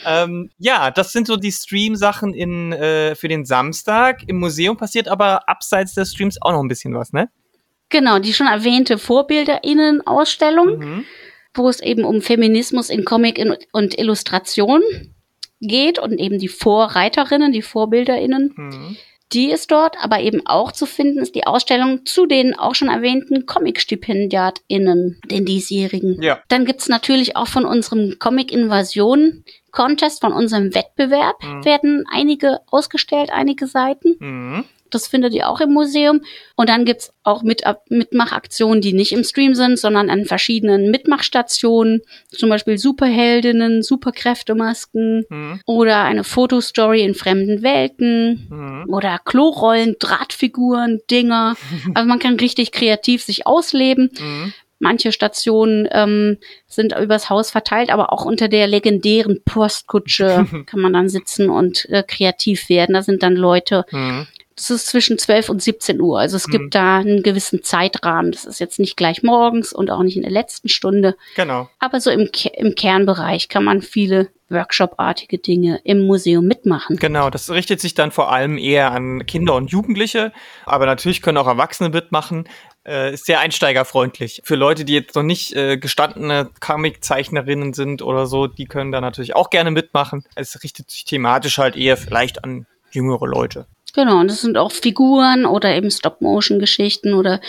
ähm, ja, das sind so die Stream-Sachen in äh, für den Samstag. Im Museum passiert aber abseits des Streams auch noch ein bisschen was, ne? Genau, die schon erwähnte VorbilderInnen-Ausstellung. Mhm. wo es eben um Feminismus in Comic und Illustration geht und eben die Vorreiterinnen, die VorbilderInnen, Mhm. Die ist dort, aber eben auch zu finden ist die Ausstellung zu den auch schon erwähnten Comic-StipendiatInnen, den diesjährigen. Ja. Dann gibt's natürlich auch von unserem Comic-Invasion-Contest, von unserem Wettbewerb, Mhm. werden einige ausgestellt, einige Seiten. Mhm. Das findet ihr auch im Museum. Und dann gibt's auch Mit Mitmachaktionen, die nicht im Stream sind, sondern an verschiedenen Mitmachstationen. Zum Beispiel Superheldinnen, Superkräftemasken Mhm. oder eine Fotostory in fremden Welten Mhm. oder Klorollen, Drahtfiguren, Dinger. Also man kann richtig kreativ sich ausleben. Mhm. Manche Stationen ähm, sind übers Haus verteilt, aber auch unter der legendären Postkutsche kann man dann sitzen und äh, kreativ werden. Da sind dann Leute Mhm. Das ist zwischen 12 und 17 Uhr. Also es mhm. gibt da einen gewissen Zeitrahmen. Das ist jetzt nicht gleich morgens und auch nicht in der letzten Stunde. Genau. Aber so im, im Kernbereich kann man viele Workshop-artige Dinge im Museum mitmachen. Genau, das richtet sich dann vor allem eher an Kinder und Jugendliche, aber natürlich können auch Erwachsene mitmachen. Äh, ist sehr einsteigerfreundlich. Für Leute, die jetzt noch nicht äh, gestandene Comic-Zeichnerinnen sind oder so, die können da natürlich auch gerne mitmachen. Es richtet sich thematisch halt eher vielleicht an jüngere Leute. Genau, und das sind auch Figuren oder eben Stop-Motion-Geschichten oder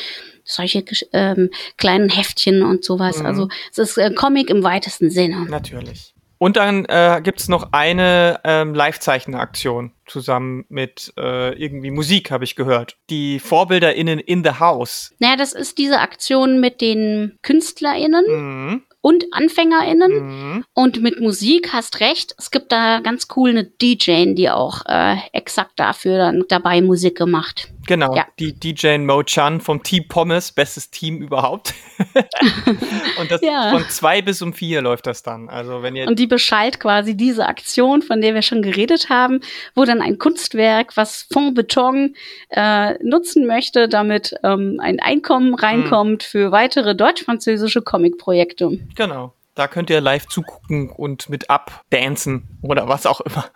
solche ähm, kleinen Heftchen und sowas. Mhm. Also es ist äh, Comic im weitesten Sinne. Natürlich. Und dann äh, gibt es noch eine ähm, Live-Zeichner-Aktion zusammen mit äh, irgendwie Musik, habe ich gehört. Die VorbilderInnen in the House. Naja, das ist diese Aktion mit den KünstlerInnen. Mhm und AnfängerInnen. Mhm. Und mit Musik hast recht. Es gibt da ganz cool eine DJ, die auch äh, exakt dafür dann dabei Musik gemacht. Genau, ja. die DJ Mo Chan vom Team Pommes, bestes Team überhaupt. und das ja. von zwei bis um vier läuft das dann. Also wenn ihr und die beschallt quasi diese Aktion, von der wir schon geredet haben, wo dann ein Kunstwerk, was Fond Beton äh, nutzen möchte, damit ähm, ein Einkommen reinkommt mhm. für weitere deutsch-französische Comic-Projekte. Genau. Da könnt ihr live zugucken und mit abdancen oder was auch immer.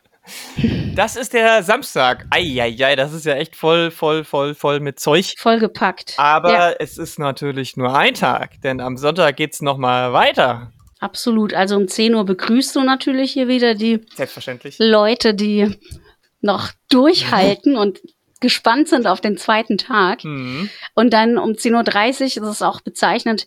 Das ist der Samstag. Eieiei, das ist ja echt voll, voll, voll, voll mit Zeug. Vollgepackt. Aber ja. es ist natürlich nur ein Tag, denn am Sonntag geht's nochmal weiter. Absolut. Also um 10 Uhr begrüßt du natürlich hier wieder die Selbstverständlich. Leute, die noch durchhalten und gespannt sind auf den zweiten Tag. Mhm. Und dann um 10.30 Uhr ist es auch bezeichnend,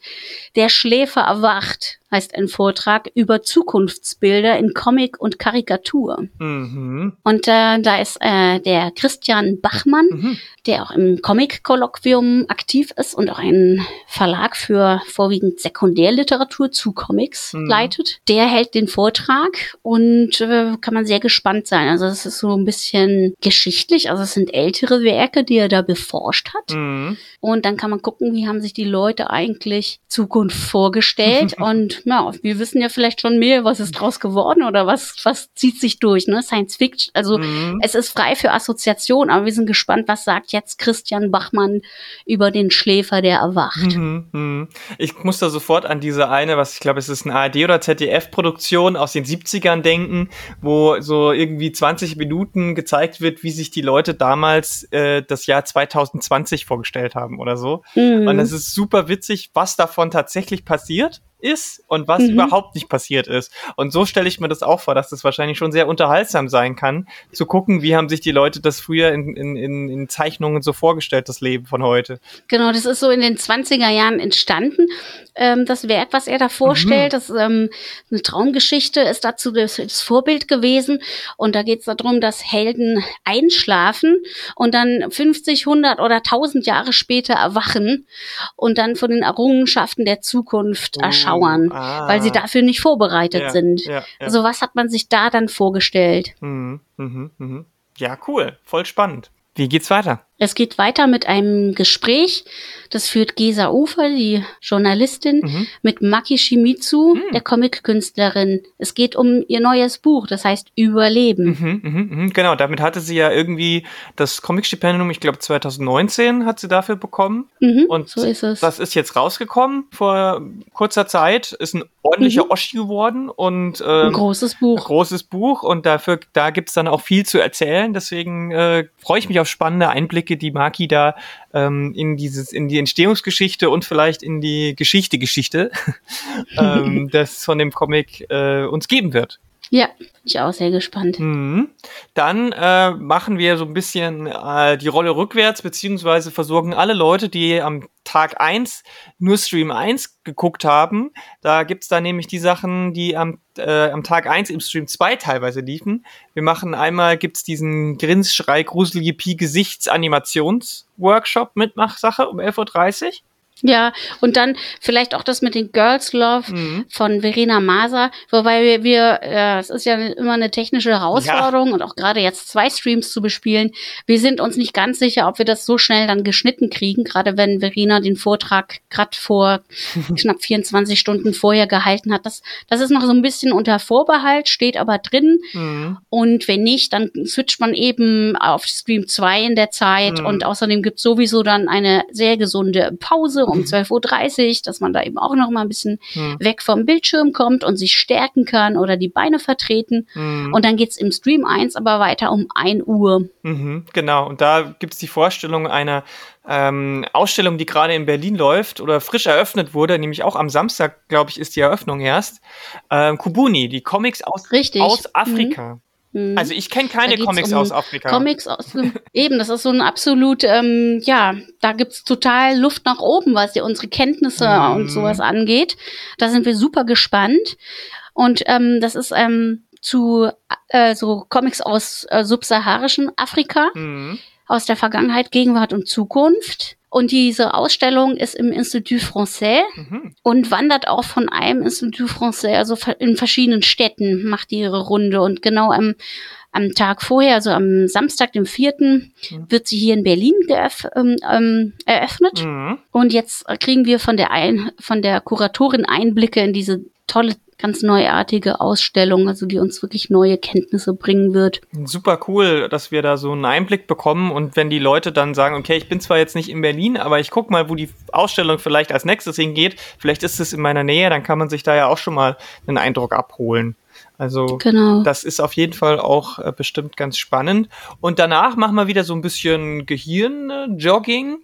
der Schläfer erwacht heißt ein Vortrag über Zukunftsbilder in Comic und Karikatur. Mhm. Und äh, da ist äh, der Christian Bachmann, mhm. der auch im Comic-Kolloquium aktiv ist und auch einen Verlag für vorwiegend Sekundärliteratur zu Comics mhm. leitet. Der hält den Vortrag und äh, kann man sehr gespannt sein. Also es ist so ein bisschen geschichtlich, also es sind ältere Werke, die er da beforscht hat. Mhm. Und dann kann man gucken, wie haben sich die Leute eigentlich Zukunft vorgestellt und ja, wir wissen ja vielleicht schon mehr, was ist draus geworden oder was, was zieht sich durch, ne? Science Fiction. Also mhm. es ist frei für Assoziation, aber wir sind gespannt, was sagt jetzt Christian Bachmann über den Schläfer, der erwacht. Mhm, mh. Ich muss da sofort an diese eine, was ich glaube, es ist eine ARD oder ZDF-Produktion aus den 70ern denken, wo so irgendwie 20 Minuten gezeigt wird, wie sich die Leute damals äh, das Jahr 2020 vorgestellt haben oder so. Mhm. Und es ist super witzig, was davon tatsächlich passiert ist und was mhm. überhaupt nicht passiert ist. Und so stelle ich mir das auch vor, dass das wahrscheinlich schon sehr unterhaltsam sein kann, zu gucken, wie haben sich die Leute das früher in, in, in Zeichnungen so vorgestellt, das Leben von heute. Genau, das ist so in den 20er Jahren entstanden. Ähm, das Werk, was er da vorstellt, mhm. das ähm, eine Traumgeschichte, ist dazu das, das Vorbild gewesen. Und da geht es darum, dass Helden einschlafen und dann 50, 100 oder 1000 Jahre später erwachen und dann von den Errungenschaften der Zukunft oh. erscheinen schauern, ah. weil sie dafür nicht vorbereitet ja, sind. Ja, ja. Also was hat man sich da dann vorgestellt? Mhm, mh, mh. Ja, cool, voll spannend. Wie geht's weiter? Es geht weiter mit einem Gespräch. Das führt Gesa Ufer, die Journalistin, mhm. mit Maki Shimizu, mhm. der Comic-Künstlerin. Es geht um ihr neues Buch, das heißt Überleben. Mhm, mh, mh. Genau, damit hatte sie ja irgendwie das Comic-Stipendium, ich glaube 2019 hat sie dafür bekommen. Mhm, Und so ist es. das ist jetzt rausgekommen vor kurzer Zeit. Ist ein ordentlicher mhm. Oschi geworden und ähm, ein großes Buch. Großes Buch und dafür da gibt's dann auch viel zu erzählen. Deswegen äh, freue ich mich auf spannende Einblicke Die Maki da ähm, in dieses, in die Entstehungsgeschichte und vielleicht in die Geschichte-Geschichte ähm, das von dem Comic äh, uns geben wird. Ja, ich auch sehr gespannt. Mhm. Dann äh, machen wir so ein bisschen äh, die Rolle rückwärts, beziehungsweise versorgen alle Leute, die am Tag 1 nur Stream 1 geguckt haben. Da gibt's da nämlich die Sachen, die am, äh, am Tag 1 im Stream 2 teilweise liefen. Wir machen einmal, gibt's diesen Grinsschrei Grusel Pi Gesichtsanimations-Workshop Mitmachsache um 11.30 Uhr. Ja, und dann vielleicht auch das mit den Girls Love mhm. von Verena Maser, wobei wir, wir äh, es ist ja immer eine technische Herausforderung ja. und auch gerade jetzt zwei Streams zu bespielen. Wir sind uns nicht ganz sicher, ob wir das so schnell dann geschnitten kriegen, gerade wenn Verena den Vortrag gerade vor knapp 24 Stunden vorher gehalten hat. Das, das ist noch so ein bisschen unter Vorbehalt, steht aber drin. Mhm. Und wenn nicht, dann switcht man eben auf Stream 2 in der Zeit mhm. und außerdem gibt sowieso dann eine sehr gesunde Pause um 12.30 Uhr, dass man da eben auch noch mal ein bisschen hm. weg vom Bildschirm kommt und sich stärken kann oder die Beine vertreten. Hm. Und dann geht's im Stream 1 aber weiter um 1 Uhr. Mhm, genau, und da gibt's die Vorstellung einer ähm, Ausstellung, die gerade in Berlin läuft oder frisch eröffnet wurde, nämlich auch am Samstag, glaube ich, ist die Eröffnung erst. Ähm, Kubuni, die Comics aus, aus Afrika. Mhm. Mhm. Also ich kenne keine Comics um aus Afrika. Comics aus eben, das ist so ein absolut, ähm, ja, da gibt's total Luft nach oben, was ja unsere Kenntnisse mm. und sowas angeht. Da sind wir super gespannt. Und ähm, das ist ähm, zu äh, so Comics aus äh, subsaharischen Afrika, mm. aus der Vergangenheit, Gegenwart und Zukunft. Und diese Ausstellung ist im Institut Français mhm. und wandert auch von einem Institut Français, also in verschiedenen Städten, macht die ihre Runde. Und genau am, am Tag vorher, also am Samstag, dem vierten, mhm. wird sie hier in Berlin ähm, ähm, eröffnet. Mhm. Und jetzt kriegen wir von der, ein, von der Kuratorin Einblicke in diese tolle ganz neuartige Ausstellung, also die uns wirklich neue Kenntnisse bringen wird. Super cool, dass wir da so einen Einblick bekommen und wenn die Leute dann sagen, okay, ich bin zwar jetzt nicht in Berlin, aber ich guck mal, wo die Ausstellung vielleicht als nächstes hingeht, vielleicht ist es in meiner Nähe, dann kann man sich da ja auch schon mal einen Eindruck abholen. Also genau. das ist auf jeden Fall auch äh, bestimmt ganz spannend. Und danach machen wir wieder so ein bisschen Gehirn-Jogging,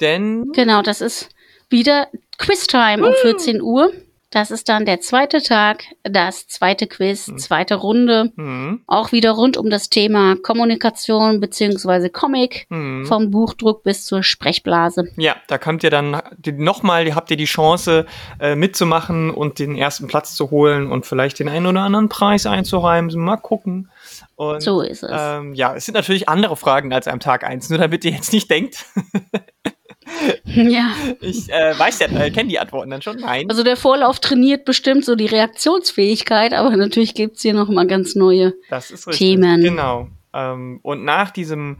denn. Genau, das ist wieder Quiz-Time um 14 Uhr. Das ist dann der zweite Tag, das zweite Quiz, mhm. zweite Runde. Mhm. Auch wieder rund um das Thema Kommunikation beziehungsweise Comic, mhm. vom Buchdruck bis zur Sprechblase. Ja, da kommt ihr dann nochmal, habt ihr die Chance äh, mitzumachen und den ersten Platz zu holen und vielleicht den einen oder anderen Preis einzureimen. Mal gucken. Und, so ist es. Ähm, ja, es sind natürlich andere Fragen als am Tag eins, nur damit ihr jetzt nicht denkt. Ja. Ich äh, weiß ja, äh, kenne die Antworten dann schon. Nein. Also der Vorlauf trainiert bestimmt so die Reaktionsfähigkeit, aber natürlich gibt's hier noch mal ganz neue das ist richtig. Themen. Genau. Ähm, und nach diesem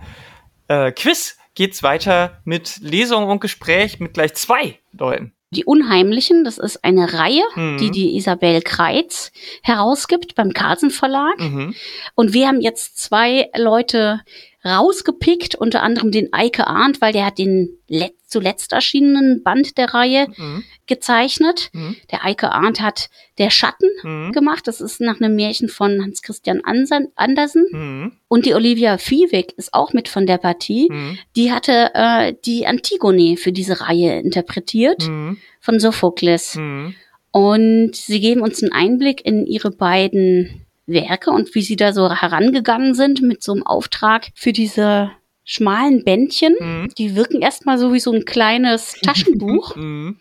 äh, Quiz geht's weiter mit Lesung und Gespräch mit gleich zwei Leuten. Die Unheimlichen, das ist eine Reihe, mhm. die die Isabel Kreitz herausgibt beim Carlsen Verlag. Mhm. Und wir haben jetzt zwei Leute rausgepickt, unter anderem den Eike Arndt, weil der hat den let zuletzt erschienenen Band der Reihe mhm. gezeichnet. Mhm. Der Eike Arndt hat Der Schatten mhm. gemacht. Das ist nach einem Märchen von Hans Christian Andersen. Mhm. Und die Olivia Viehweg ist auch mit von der Partie. Mhm. Die hatte äh, die Antigone für diese Reihe interpretiert mhm. von Sophokles. Und sie geben uns einen Einblick in ihre beiden Werke und wie sie da so herangegangen sind mit so einem Auftrag für diese schmalen Bändchen. Mhm. Die wirken erstmal so wie so ein kleines Taschenbuch. Mhm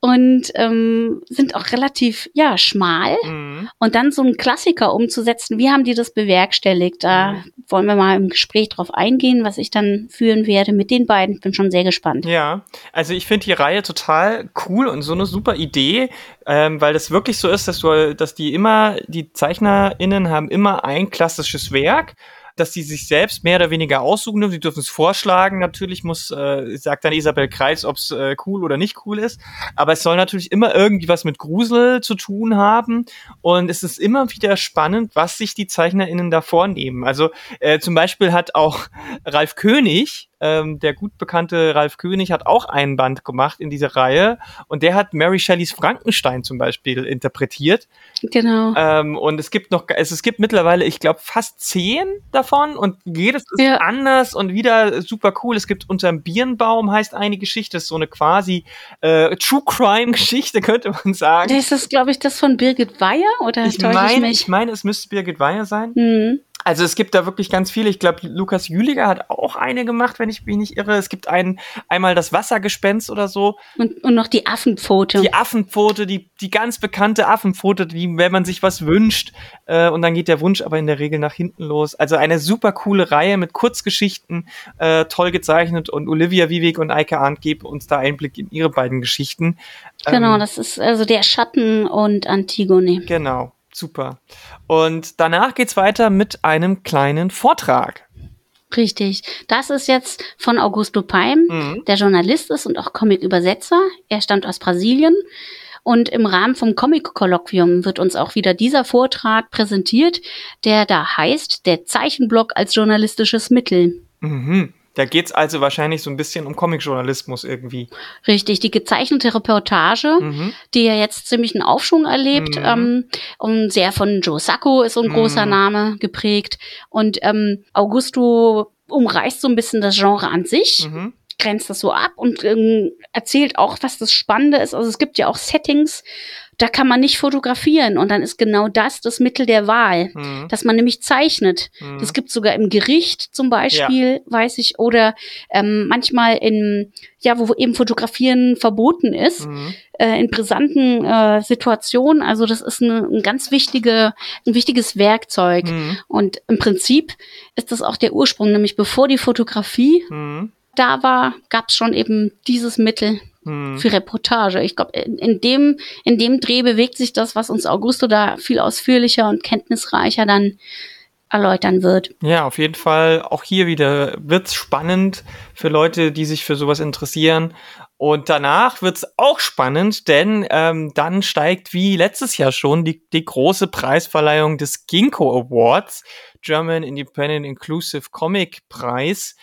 und ähm, sind auch relativ ja schmal mhm. und dann so einen Klassiker umzusetzen. Wie haben die das bewerkstelligt? Da mhm. wollen wir mal im Gespräch drauf eingehen, was ich dann führen werde mit den beiden. Bin schon sehr gespannt. Ja, also ich finde die Reihe total cool und so eine super Idee, ähm, weil das wirklich so ist, dass du, dass die immer die ZeichnerInnen haben immer ein klassisches Werk dass sie sich selbst mehr oder weniger aussuchen dürfen. Sie dürfen es vorschlagen. Natürlich muss, äh, sagt dann Isabel Kreis, ob es äh, cool oder nicht cool ist. Aber es soll natürlich immer irgendwie was mit Grusel zu tun haben. Und es ist immer wieder spannend, was sich die ZeichnerInnen da vornehmen. Also äh, zum Beispiel hat auch Ralf König ähm, der gut bekannte Ralf König hat auch einen Band gemacht in dieser Reihe und der hat Mary Shelleys Frankenstein zum Beispiel interpretiert. Genau. Ähm, und es gibt noch, es, es gibt mittlerweile, ich glaube, fast zehn davon und jedes ist ja. anders und wieder super cool. Es gibt unterm Birnbaum heißt eine Geschichte, das ist so eine quasi äh, True Crime Geschichte, könnte man sagen. Das ist, glaube ich, das von Birgit Weyer oder ich meine, ich, ich meine, es müsste Birgit Weyer sein. Mhm. Also es gibt da wirklich ganz viele. Ich glaube, Lukas Jüliger hat auch eine gemacht, wenn ich mich nicht irre. Es gibt ein, einmal das Wassergespenst oder so. Und, und noch die Affenpfote. Die Affenpfote, die, die ganz bekannte Affenpfote, die, wenn man sich was wünscht, äh, und dann geht der Wunsch aber in der Regel nach hinten los. Also eine super coole Reihe mit Kurzgeschichten, äh, toll gezeichnet und Olivia Wiewig und Eike Arndt geben uns da Einblick in ihre beiden Geschichten. Genau, Ähm, das ist also der Schatten und Antigone. Genau, super. Und danach geht's weiter mit einem kleinen Vortrag. Richtig. Das ist jetzt von Augusto Paim, Mhm. der Journalist ist und auch Comic-Übersetzer. Er stammt aus Brasilien. Und im Rahmen vom Comic-Kolloquium wird uns auch wieder dieser Vortrag präsentiert, der da heißt, der Zeichenblock als journalistisches Mittel. Mhm. Da geht's also wahrscheinlich so ein bisschen um Comicjournalismus irgendwie. Richtig, die gezeichnete Reportage, Mhm. die ja jetzt ziemlich einen Aufschwung erlebt, Mhm. ähm, und sehr von Joe Sacco ist so ein großer Mhm. Name geprägt. Und ähm, Augusto umreißt so ein bisschen das Genre an sich. Mhm. grenzt das so ab und ähm, erzählt auch, was das Spannende ist. Also es gibt ja auch Settings, da kann man nicht fotografieren und dann ist genau das das Mittel der Wahl, Mhm. dass man nämlich zeichnet. Mhm. Das gibt sogar im Gericht zum Beispiel, weiß ich, oder ähm, manchmal in, ja, wo eben Fotografieren verboten ist, Mhm. äh, in brisanten äh, Situationen. Also das ist eine, ein ganz wichtige, ein wichtiges Werkzeug. Mhm. Und im Prinzip ist das auch der Ursprung, nämlich bevor die Fotografie Mhm. da war, gab es schon eben dieses Mittel Mhm. für Reportage. Ich glaube, in, in dem in dem Dreh bewegt sich das, was uns Augusto da viel ausführlicher und kenntnisreicher dann erläutern wird. Ja, auf jeden Fall. Auch hier wieder wird's spannend für Leute, die sich für sowas interessieren. Und danach wird's auch spannend, denn ähm, dann steigt wie letztes Jahr schon die, die große Preisverleihung des Ginkgo Awards, German Independent Inclusive Comic Preis.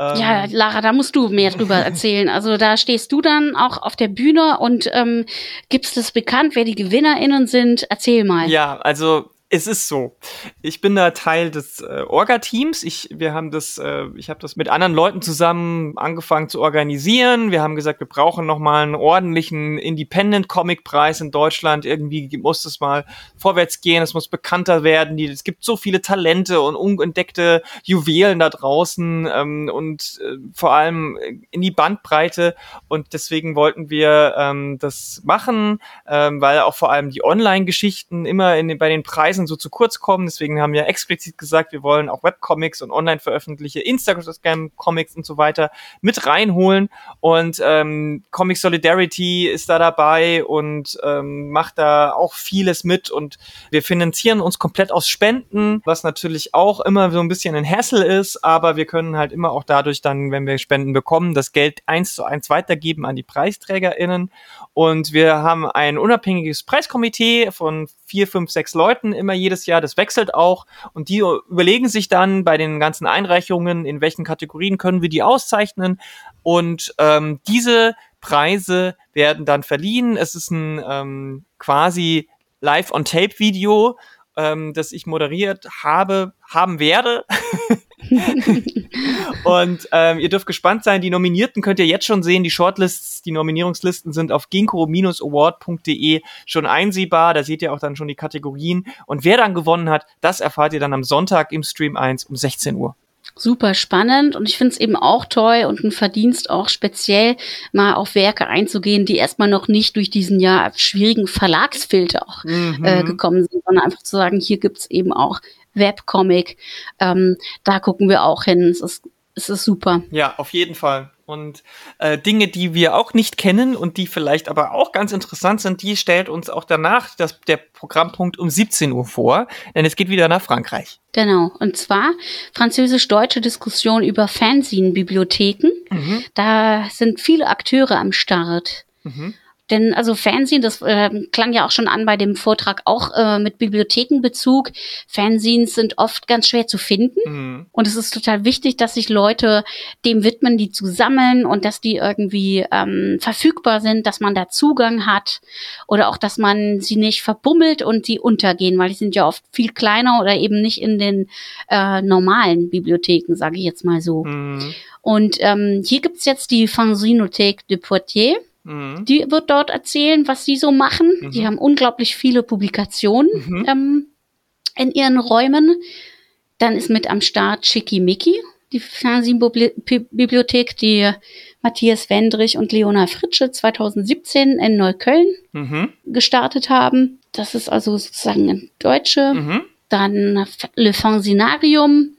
Ähm, Ja, Lara, da musst du mehr drüber erzählen. Also da stehst du dann auch auf der Bühne und ähm, gibst es bekannt, wer die GewinnerInnen sind. Erzähl mal. Ja, also es ist so. Ich bin da Teil des äh, Orga-Teams. Ich, wir haben das, äh, ich habe das mit anderen Leuten zusammen angefangen zu organisieren. Wir haben gesagt, wir brauchen noch mal einen ordentlichen Independent-Comic-Preis in Deutschland. Irgendwie muss es mal vorwärts gehen. Es muss bekannter werden. Die, es gibt so viele Talente und unentdeckte Juwelen da draußen ähm, und äh, vor allem in die Bandbreite. Und deswegen wollten wir ähm, das machen, ähm, weil auch vor allem die Online-Geschichten immer in, bei den Preisen so zu kurz kommen. Deswegen haben wir explizit gesagt, wir wollen auch Webcomics und online veröffentlichte Instagram-Comics und so weiter mit reinholen. Und ähm, Comic Solidarity ist da dabei und ähm, macht da auch vieles mit. Und wir finanzieren uns komplett aus Spenden, was natürlich auch immer so ein bisschen ein Hassel ist, aber wir können halt immer auch dadurch dann, wenn wir Spenden bekommen, das Geld eins zu eins weitergeben an die PreisträgerInnen. Und wir haben ein unabhängiges Preiskomitee von vier, fünf, sechs Leuten immer jedes Jahr. Das wechselt auch. Und die überlegen sich dann bei den ganzen Einreichungen, in welchen Kategorien können wir die auszeichnen. Und ähm, diese Preise werden dann verliehen. Es ist ein ähm, quasi Live-on-Tape-Video, ähm, das ich moderiert habe, haben werde. Und ähm, ihr dürft gespannt sein. Die Nominierten könnt ihr jetzt schon sehen. Die Shortlists, die Nominierungslisten sind auf ginkgo-award.de schon einsehbar. Da seht ihr auch dann schon die Kategorien. Und wer dann gewonnen hat, das erfahrt ihr dann am Sonntag im Stream 1 um 16 Uhr. Super spannend und ich finde es eben auch toll und ein Verdienst auch speziell mal auf Werke einzugehen, die erstmal noch nicht durch diesen ja schwierigen Verlagsfilter auch Mhm. äh, gekommen sind, sondern einfach zu sagen, hier gibt's eben auch Webcomic. Ähm, da gucken wir auch hin. Es ist, es ist super. Ja, auf jeden Fall. Und äh, Dinge, die wir auch nicht kennen und die vielleicht aber auch ganz interessant sind, die stellt uns auch danach das, der Programmpunkt um 17 Uhr vor, denn es geht wieder nach Frankreich. Genau. Und zwar französisch-deutsche Diskussion über Fanzine-Bibliotheken. Mhm. Da sind viele Akteure am Start. Mhm. Denn also Fernsehen, das äh, klang ja auch schon an bei dem Vortrag, auch äh, mit Bibliothekenbezug. Fanzines sind oft ganz schwer zu finden. Mhm. Und es ist total wichtig, dass sich Leute dem widmen, die zu sammeln und dass die irgendwie ähm, verfügbar sind, dass man da Zugang hat oder auch, dass man sie nicht verbummelt und die untergehen, weil die sind ja oft viel kleiner oder eben nicht in den äh, normalen Bibliotheken, sage ich jetzt mal so. Mhm. Und ähm, hier gibt's jetzt die Fanzinothèque de Poitiers. Mhm. Die wird dort erzählen, was sie so machen. Mhm. Die haben unglaublich viele Publikationen Mhm. ähm, in ihren Räumen. Dann ist mit am Start Schickimicki, die Fernsehbibliothek, die Matthias Wendrich und Leona Fritsche 2017 in Neukölln mhm. gestartet haben. Das ist also sozusagen eine deutsche. Mhm. Dann Le Fanzinarium,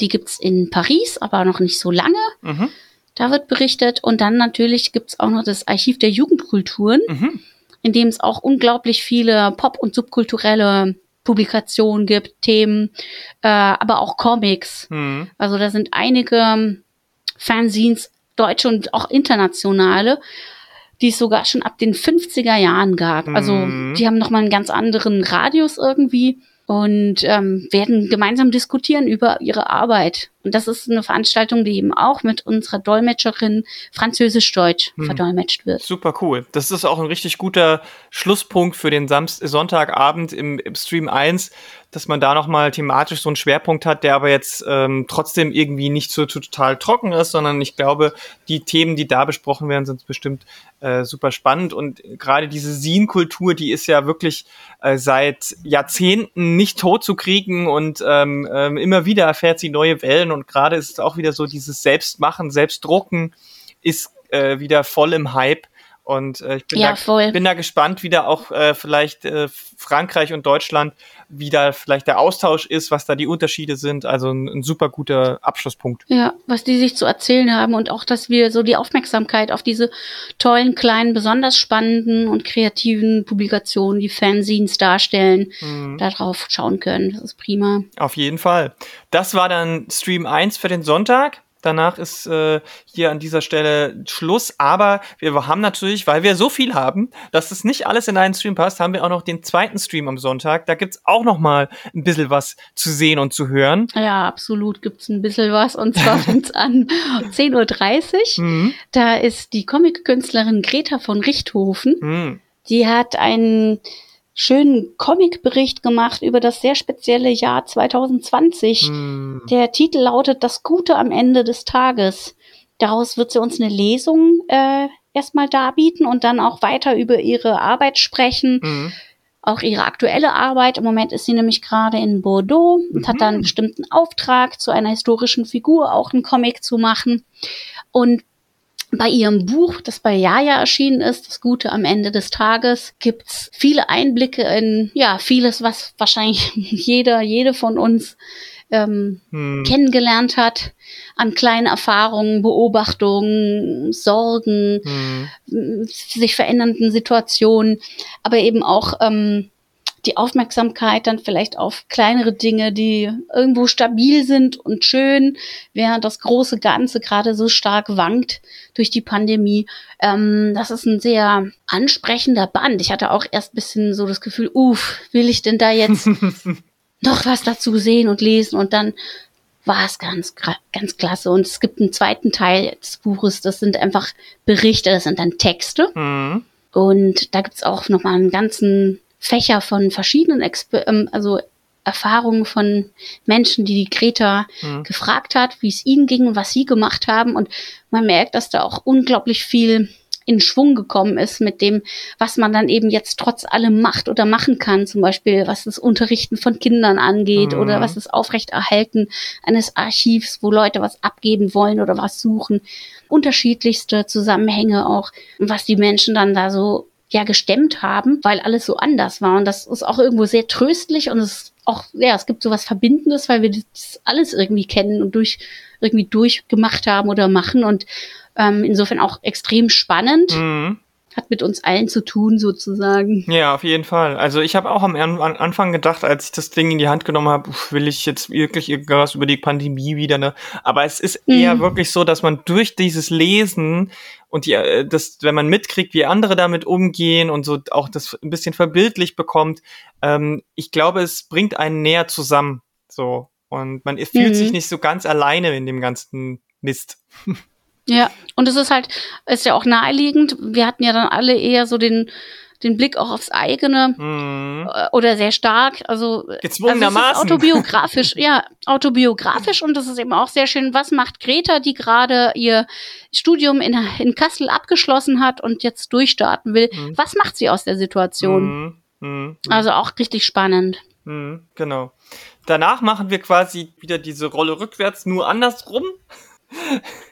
die gibt's in Paris, aber noch nicht so lange. Mhm. Da wird berichtet. Und dann natürlich gibt's auch noch das Archiv der Jugendkulturen, mhm. in dem es auch unglaublich viele Pop- und subkulturelle Publikationen gibt, Themen, äh, aber auch Comics. Mhm. Also da sind einige Fanzines, deutsche und auch internationale, die es sogar schon ab den 50er Jahren gab. Also mhm. die haben nochmal einen ganz anderen Radius irgendwie und ähm, werden gemeinsam diskutieren über ihre Arbeit. Und das ist eine Veranstaltung, die eben auch mit unserer Dolmetscherin Französisch-Deutsch hm. verdolmetscht wird. Super cool. Das ist auch ein richtig guter Schlusspunkt für den Samst Sonntagabend im, im Stream 1, dass man da nochmal thematisch so einen Schwerpunkt hat, der aber jetzt ähm, trotzdem irgendwie nicht so total trocken ist, sondern ich glaube, die Themen, die da besprochen werden, sind bestimmt äh, super spannend. Und gerade diese Sin-Kultur, die ist ja wirklich äh, seit Jahrzehnten nicht tot zu kriegen und ähm, ähm, immer wieder erfährt sie neue Wellen. Und gerade ist es auch wieder so, dieses Selbstmachen, Selbstdrucken ist äh, wieder voll im Hype. Und äh, ich bin, ja, da, bin da gespannt, wie da auch äh, vielleicht äh, Frankreich und Deutschland, wie da vielleicht der Austausch ist, was da die Unterschiede sind. Also ein, ein super guter Abschlusspunkt. Ja, was die sich zu erzählen haben und auch, dass wir so die Aufmerksamkeit auf diese tollen, kleinen, besonders spannenden und kreativen Publikationen, die Fanzines darstellen, mhm. darauf schauen können. Das ist prima. Auf jeden Fall. Das war dann Stream 1 für den Sonntag. Danach ist äh, hier an dieser Stelle Schluss. Aber wir haben natürlich, weil wir so viel haben, dass es nicht alles in einen Stream passt, haben wir auch noch den zweiten Stream am Sonntag. Da gibt's auch noch mal ein bisschen was zu sehen und zu hören. Ja, absolut gibt's ein bisschen was. Und zwar fängt's an 10.30 Uhr. Mhm. Da ist die Comic-Künstlerin Greta von Richthofen. Mhm. Die hat einen schönen Comicbericht gemacht über das sehr spezielle Jahr 2020. Hm. Der Titel lautet Das Gute am Ende des Tages. Daraus wird sie uns eine Lesung äh, erstmal darbieten und dann auch weiter über ihre Arbeit sprechen. Mhm. Auch ihre aktuelle Arbeit. Im Moment ist sie nämlich gerade in Bordeaux und mhm. hat dann einen bestimmten Auftrag, zu einer historischen Figur auch einen Comic zu machen. Und bei ihrem Buch, das bei Jaja erschienen ist, Das Gute am Ende des Tages, gibt's viele Einblicke in, ja, vieles, was wahrscheinlich jeder, jede von uns ähm, hm. kennengelernt hat, an kleinen Erfahrungen, Beobachtungen, Sorgen, hm. sich verändernden Situationen, aber eben auch ähm, die Aufmerksamkeit dann vielleicht auf kleinere Dinge, die irgendwo stabil sind und schön, während das große Ganze gerade so stark wankt durch die Pandemie. Ähm, das ist ein sehr ansprechender Band. Ich hatte auch erst ein bisschen so das Gefühl, uff, will ich denn da jetzt noch was dazu sehen und lesen und dann war es ganz, ganz klasse. Und es gibt einen zweiten Teil des Buches, das sind einfach Berichte, das sind dann Texte. Mhm. Und da gibt's auch nochmal einen ganzen Fächer von verschiedenen, Exper ähm, also Erfahrungen von Menschen, die die Greta mhm. gefragt hat, wie es ihnen ging und was sie gemacht haben. Und man merkt, dass da auch unglaublich viel in Schwung gekommen ist mit dem, was man dann eben jetzt trotz allem macht oder machen kann. Zum Beispiel, was das Unterrichten von Kindern angeht mhm. oder was das Aufrechterhalten eines Archivs, wo Leute was abgeben wollen oder was suchen. Unterschiedlichste Zusammenhänge auch, was die Menschen dann da so ja gestemmt haben, weil alles so anders war. Und das ist auch irgendwo sehr tröstlich und es ist auch, ja, es gibt so was Verbindendes, weil wir das alles irgendwie kennen und durch irgendwie durchgemacht haben oder machen und ähm, insofern auch extrem spannend. Mhm hat mit uns allen zu tun, sozusagen. Ja, auf jeden Fall. Also ich habe auch am Anfang gedacht, als ich das Ding in die Hand genommen habe, will ich jetzt wirklich irgendwas über die Pandemie wieder, ne? Aber es ist eher mhm. wirklich so, dass man durch dieses Lesen und die, äh, das, wenn man mitkriegt, wie andere damit umgehen und so auch das ein bisschen verbildlich bekommt, ähm, ich glaube, es bringt einen näher zusammen. So. Und man fühlt mhm. sich nicht so ganz alleine in dem ganzen Mist. Ja, und es ist halt, ist ja auch naheliegend. Wir hatten ja dann alle eher so den, den Blick auch aufs eigene mhm. Äh, oder sehr stark. Also, Gezwungenermaßen. Also autobiografisch, ja, autobiografisch und das ist eben auch sehr schön. Was macht Greta, die gerade ihr Studium in, in Kassel abgeschlossen hat und jetzt durchstarten will? Mhm. Was macht sie aus der Situation? Mhm. mhm. Also auch richtig spannend. Mhm. Genau. danach machen wir quasi wieder diese Rolle rückwärts, nur andersrum.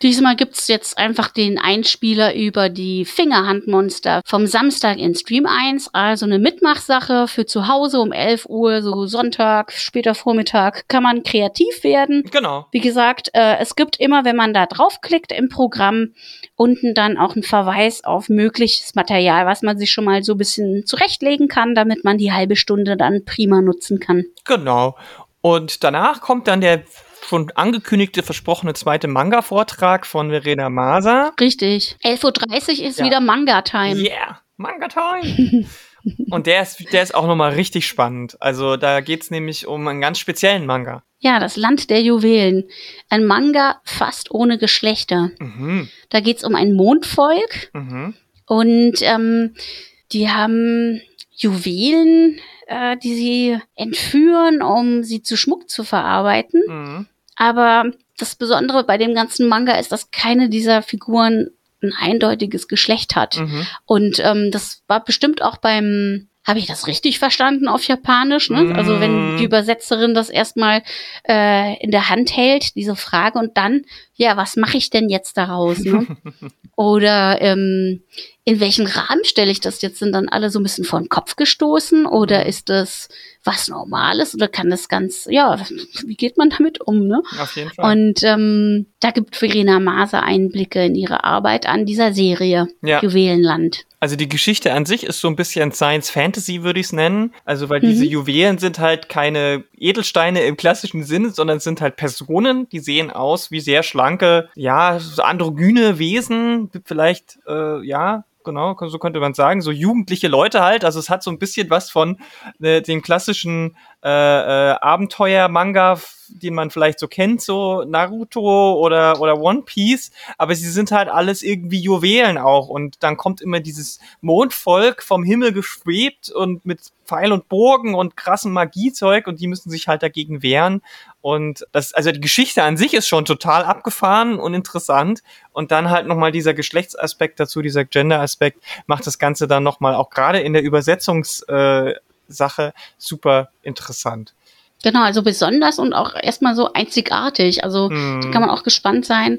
Diesmal gibt's jetzt einfach den Einspieler über die Fingerhandmonster vom Samstag in Stream 1. Also eine Mitmachsache für zu Hause um 11 Uhr, so Sonntag, später Vormittag, kann man kreativ werden. Genau. Wie gesagt, äh, es gibt immer, wenn man da draufklickt im Programm, unten dann auch einen Verweis auf mögliches Material, was man sich schon mal so ein bisschen zurechtlegen kann, damit man die halbe Stunde dann prima nutzen kann. Genau. Und danach kommt dann der schon angekündigte, versprochene zweite Manga-Vortrag von Verena Masa. Richtig. 11.30 Uhr ist Ja. wieder Manga-Time. Yeah, Manga-Time! Und der ist, der ist auch nochmal richtig spannend. Also da geht's nämlich um einen ganz speziellen Manga. Ja, das Land der Juwelen. Ein Manga fast ohne Geschlechter. Mhm. Da geht's um ein Mondvolk Mhm. und ähm, die haben Juwelen, äh, die sie entführen, um sie zu Schmuck zu verarbeiten. Mhm. Aber das Besondere bei dem ganzen Manga ist, dass keine dieser Figuren ein eindeutiges Geschlecht hat. Mhm. Und ähm, das war bestimmt auch beim, habe ich das richtig verstanden auf Japanisch? Ne? Also wenn Mm. die Übersetzerin das erstmal äh, in der Hand hält, diese Frage, und dann, ja, was mache ich denn jetzt daraus? Ne? Oder ähm, in welchen Rahmen stelle ich das jetzt? Sind dann alle so ein bisschen vor den Kopf gestoßen? Oder ist das was Normales? Oder kann das ganz, ja, wie geht man damit um? Ne? Auf jeden Fall. Und ähm, da gibt Verena Maser Einblicke in ihre Arbeit an dieser Serie Ja. Juwelenland. Also die Geschichte an sich ist so ein bisschen Science Fantasy, würde ich es nennen. Also weil Mhm. diese Juwelen sind halt keine Edelsteine im klassischen Sinne, sondern sind halt Personen, die sehen aus wie sehr schlanke, ja, androgyne Wesen, vielleicht, äh, ja, genau, so könnte man sagen, so jugendliche Leute halt. Also es hat so ein bisschen was von äh, dem klassischen äh, äh, Abenteuer-Manga, den man vielleicht so kennt, so Naruto oder, oder One Piece, aber sie sind halt alles irgendwie Juwelen auch. Und dann kommt immer dieses Mondvolk vom Himmel geschwebt und mit Pfeil und Bogen und krassen Magiezeug. Und die müssen sich halt dagegen wehren und das, also die Geschichte an sich ist schon total abgefahren und interessant und dann halt nochmal dieser Geschlechtsaspekt dazu, dieser Gender-Aspekt macht das Ganze dann nochmal auch gerade in der Übersetzungssache äh, super interessant. Genau, also besonders und auch erstmal so einzigartig. Also Mhm. da kann man auch gespannt sein,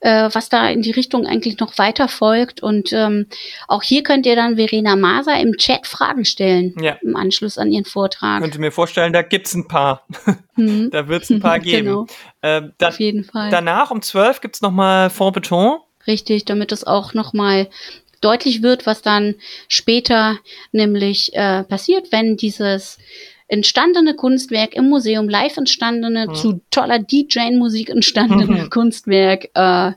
äh, was da in die Richtung eigentlich noch weiter folgt. Und ähm, auch hier könnt ihr dann Verena Maser im Chat Fragen stellen Ja. im Anschluss an ihren Vortrag. Könnt ihr mir vorstellen, da gibt's ein paar. Mhm, Da wird's ein paar geben. Genau, Ähm, dann, auf jeden Fall. danach um 12 gibt's noch mal Fond Beton. Richtig, damit es auch nochmal deutlich wird, was dann später nämlich äh, passiert, wenn dieses entstandene Kunstwerk im Museum live entstandene, Mhm. zu toller DJ-Musik entstandene Mhm. Kunstwerk äh,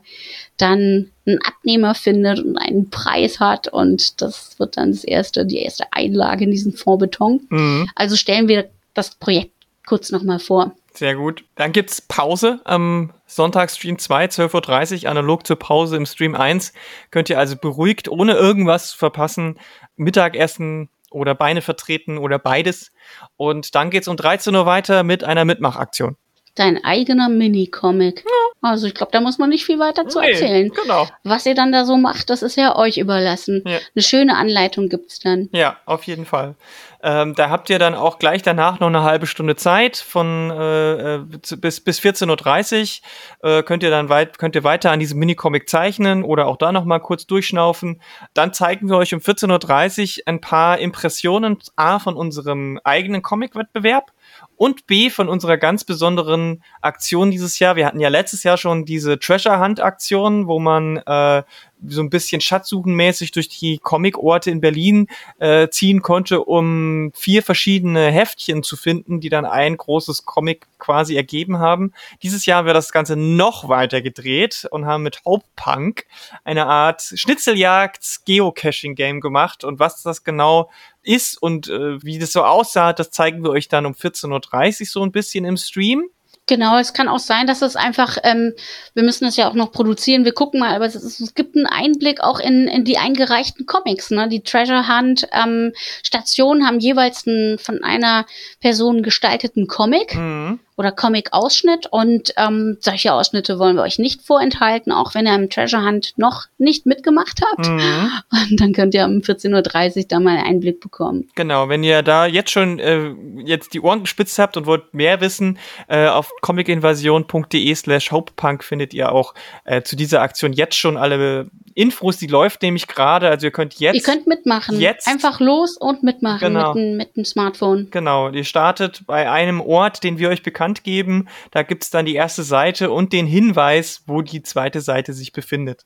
dann einen Abnehmer findet und einen Preis hat und das wird dann das erste, die erste Einlage in diesen Fondbeton. Mhm. Also stellen wir das Projekt kurz nochmal vor. Sehr gut. Dann gibt's Pause am Sonntag Stream 2, 12.30 Uhr, analog zur Pause im Stream 1. Könnt ihr also beruhigt, ohne irgendwas zu verpassen, Mittagessen oder Beine vertreten oder beides. Und dann geht's um 13 Uhr weiter mit einer Mitmachaktion. Dein eigener Mini-Comic. Also ich glaube, da muss man nicht viel weiter zu Nee, erzählen. Genau. Was ihr dann da so macht, das ist ja euch überlassen. Ja. Eine schöne Anleitung gibt's dann. Ja, auf jeden Fall. Ähm, da habt ihr dann auch gleich danach noch eine halbe Stunde Zeit von äh, äh, bis bis 14:30 Uhr äh, könnt ihr dann weit könnt ihr weiter an diesem Minicomic zeichnen oder auch da noch mal kurz durchschnaufen. Dann zeigen wir euch um 14:30 Uhr ein paar Impressionen a von unserem eigenen Comic-Wettbewerb und B von unserer ganz besonderen Aktion dieses Jahr. Wir hatten ja letztes Jahr schon diese Treasure Hunt Aktion, wo man äh, so ein bisschen schatzsuchenmäßig durch die Comic-Orte in Berlin äh, ziehen konnte, um vier verschiedene Heftchen zu finden, die dann ein großes Comic quasi ergeben haben. Dieses Jahr haben wir das Ganze noch weiter gedreht und haben mit Hope Punk eine Art Schnitzeljagd-Geocaching-Game gemacht. Und was das genau ist und äh, wie das so aussah, das zeigen wir euch dann um 14.30 Uhr so ein bisschen im Stream. Genau, es kann auch sein, dass es einfach, ähm, wir müssen das ja auch noch produzieren, wir gucken mal, aber es, es gibt einen Einblick auch in, in die eingereichten Comics. Ne? Die Treasure Hunt ähm, Stationen haben jeweils einen von einer Person gestalteten Comic Mhm. Oder Comic-Ausschnitt und ähm, solche Ausschnitte wollen wir euch nicht vorenthalten, auch wenn ihr im Treasure Hunt noch nicht mitgemacht habt. Mhm. Und dann könnt ihr um 14.30 Uhr da mal einen Einblick bekommen. Genau, wenn ihr da jetzt schon äh, jetzt die Ohren gespitzt habt und wollt mehr wissen, äh, auf comicinvasion.de slash hopepunk findet ihr auch äh, zu dieser Aktion jetzt schon alle Infos, die läuft nämlich gerade, also ihr könnt jetzt. Ihr könnt mitmachen. Jetzt. Einfach los und mitmachen genau. mit, mit dem Smartphone. Genau, ihr startet bei einem Ort, den wir euch bekannt geben. Da gibt's dann die erste Seite und den Hinweis, wo die zweite Seite sich befindet.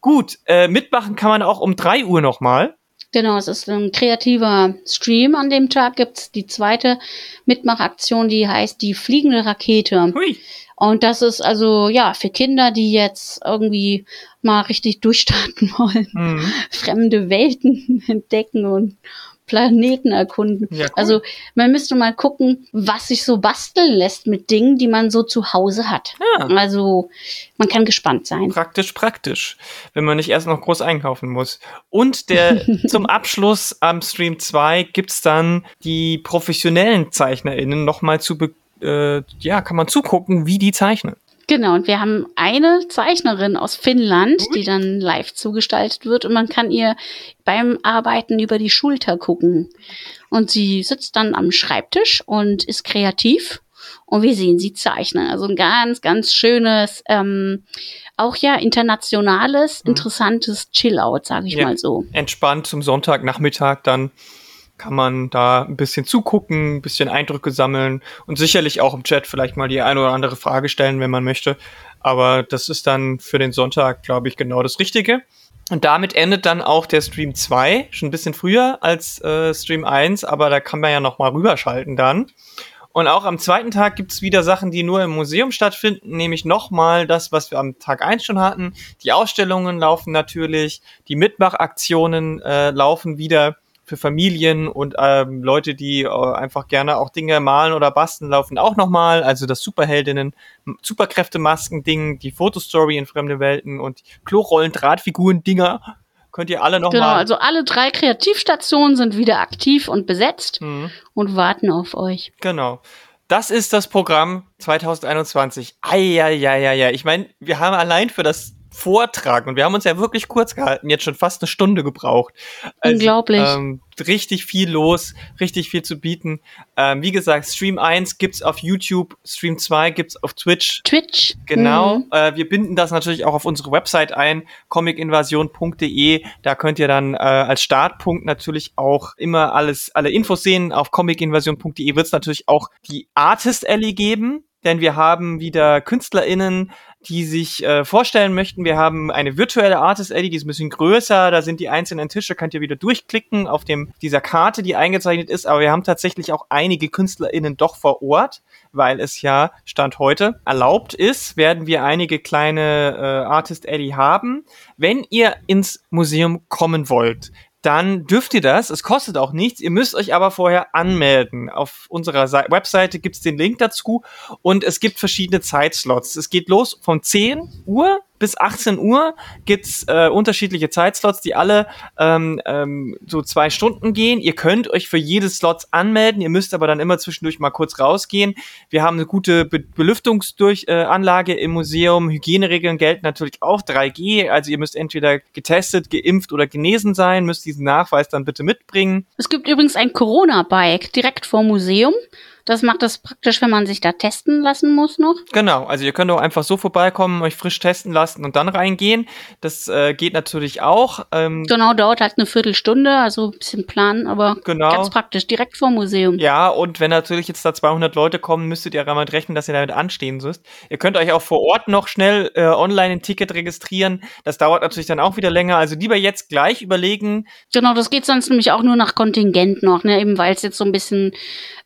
Gut, äh, mitmachen kann man auch um drei Uhr nochmal. Genau, es ist ein kreativer Stream. An dem Tag gibt's die zweite Mitmachaktion, die heißt die fliegende Rakete. Hui. Und das ist also ja für Kinder, die jetzt irgendwie mal richtig durchstarten wollen, mhm. fremde Welten entdecken und Planeten erkunden. Ja, cool. Also man müsste mal gucken, was sich so basteln lässt mit Dingen, die man so zu Hause hat. Ja. Also man kann gespannt sein. Praktisch, praktisch, wenn man nicht erst noch groß einkaufen muss. Und der zum Abschluss am Stream 2 gibt's dann die professionellen ZeichnerInnen nochmal zu äh, ja, kann man zugucken, wie die zeichnen. Genau, und wir haben eine Zeichnerin aus Finnland, die dann live zugestaltet wird und man kann ihr beim Arbeiten über die Schulter gucken. Und sie sitzt dann am Schreibtisch und ist kreativ und wir sehen sie zeichnen. Also ein ganz, ganz schönes, ähm, auch ja internationales, mhm. interessantes Chill-Out, sage ich ja, mal so. Entspannt zum Sonntagnachmittag dann kann man da ein bisschen zugucken, ein bisschen Eindrücke sammeln und sicherlich auch im Chat vielleicht mal die eine oder andere Frage stellen, wenn man möchte. Aber das ist dann für den Sonntag, glaube ich, genau das Richtige. Und damit endet dann auch der Stream 2, schon ein bisschen früher als äh, Stream 1, aber da kann man ja noch mal rüberschalten dann. Und auch am zweiten Tag gibt's wieder Sachen, die nur im Museum stattfinden, nämlich nochmal das, was wir am Tag 1 schon hatten. Die Ausstellungen laufen natürlich, die Mitmachaktionen äh, laufen wieder für Familien und ähm, Leute, die äh, einfach gerne auch Dinge malen oder basteln, laufen auch nochmal. Also das Superheldinnen, Superkräfte-Masken-Ding, die Fotostory in fremde Welten und Klorollen, Drahtfiguren-Dinger. Könnt ihr alle nochmal. Genau, mal also alle drei Kreativstationen sind wieder aktiv und besetzt mhm. und warten auf euch. Genau. Das ist das Programm 2021. Eieieiei. Ich meine, wir haben allein für das Vortrag. Und wir haben uns ja wirklich kurz gehalten, jetzt schon fast eine Stunde gebraucht. Also, Unglaublich. Ähm, richtig viel los, richtig viel zu bieten. Ähm, wie gesagt, Stream 1 gibt's auf YouTube, Stream 2 gibt's auf Twitch. Twitch. Genau. Mhm. Äh, wir binden das natürlich auch auf unsere Website ein, comicinvasion.de. Da könnt ihr dann äh, als Startpunkt natürlich auch immer alles, alle Infos sehen. Auf comicinvasion.de wird's natürlich auch die Artist Alley geben denn wir haben wieder KünstlerInnen, die sich äh, vorstellen möchten. Wir haben eine virtuelle Artist Alley, die ist ein bisschen größer. Da sind die einzelnen Tische, könnt ihr wieder durchklicken auf dem dieser Karte, die eingezeichnet ist. Aber wir haben tatsächlich auch einige KünstlerInnen doch vor Ort, weil es ja Stand heute erlaubt ist, werden wir einige kleine äh, Artist Alley haben. Wenn ihr ins Museum kommen wollt, dann dürft ihr das. Es kostet auch nichts. Ihr müsst euch aber vorher anmelden. Auf unserer Se Webseite gibt's den Link dazu und es gibt verschiedene Zeitslots. Es geht los von 10 Uhr bis 18 Uhr gibt's äh, unterschiedliche Zeitslots, die alle ähm, ähm, so zwei Stunden gehen. Ihr könnt euch für jedes Slot anmelden, ihr müsst aber dann immer zwischendurch mal kurz rausgehen. Wir haben eine gute Be Belüftungsanlage äh, im Museum. Hygieneregeln gelten natürlich auch 3G, also ihr müsst entweder getestet, geimpft oder genesen sein, müsst diesen Nachweis dann bitte mitbringen. Es gibt übrigens ein Corona-Bike direkt vor Museum. Das macht das praktisch, wenn man sich da testen lassen muss noch. Genau, also ihr könnt auch einfach so vorbeikommen, euch frisch testen lassen und dann reingehen. Das äh, geht natürlich auch. Ähm, genau, dauert halt eine Viertelstunde, also ein bisschen planen, aber genau. ganz praktisch, direkt vor Museum. Ja, und wenn natürlich jetzt da 200 Leute kommen, müsstet ihr damit rechnen, dass ihr damit anstehen müsst. Ihr könnt euch auch vor Ort noch schnell äh, online ein Ticket registrieren. Das dauert natürlich dann auch wieder länger. Also lieber jetzt gleich überlegen. Genau, das geht sonst nämlich auch nur nach Kontingent noch, ne? eben weil es jetzt so ein bisschen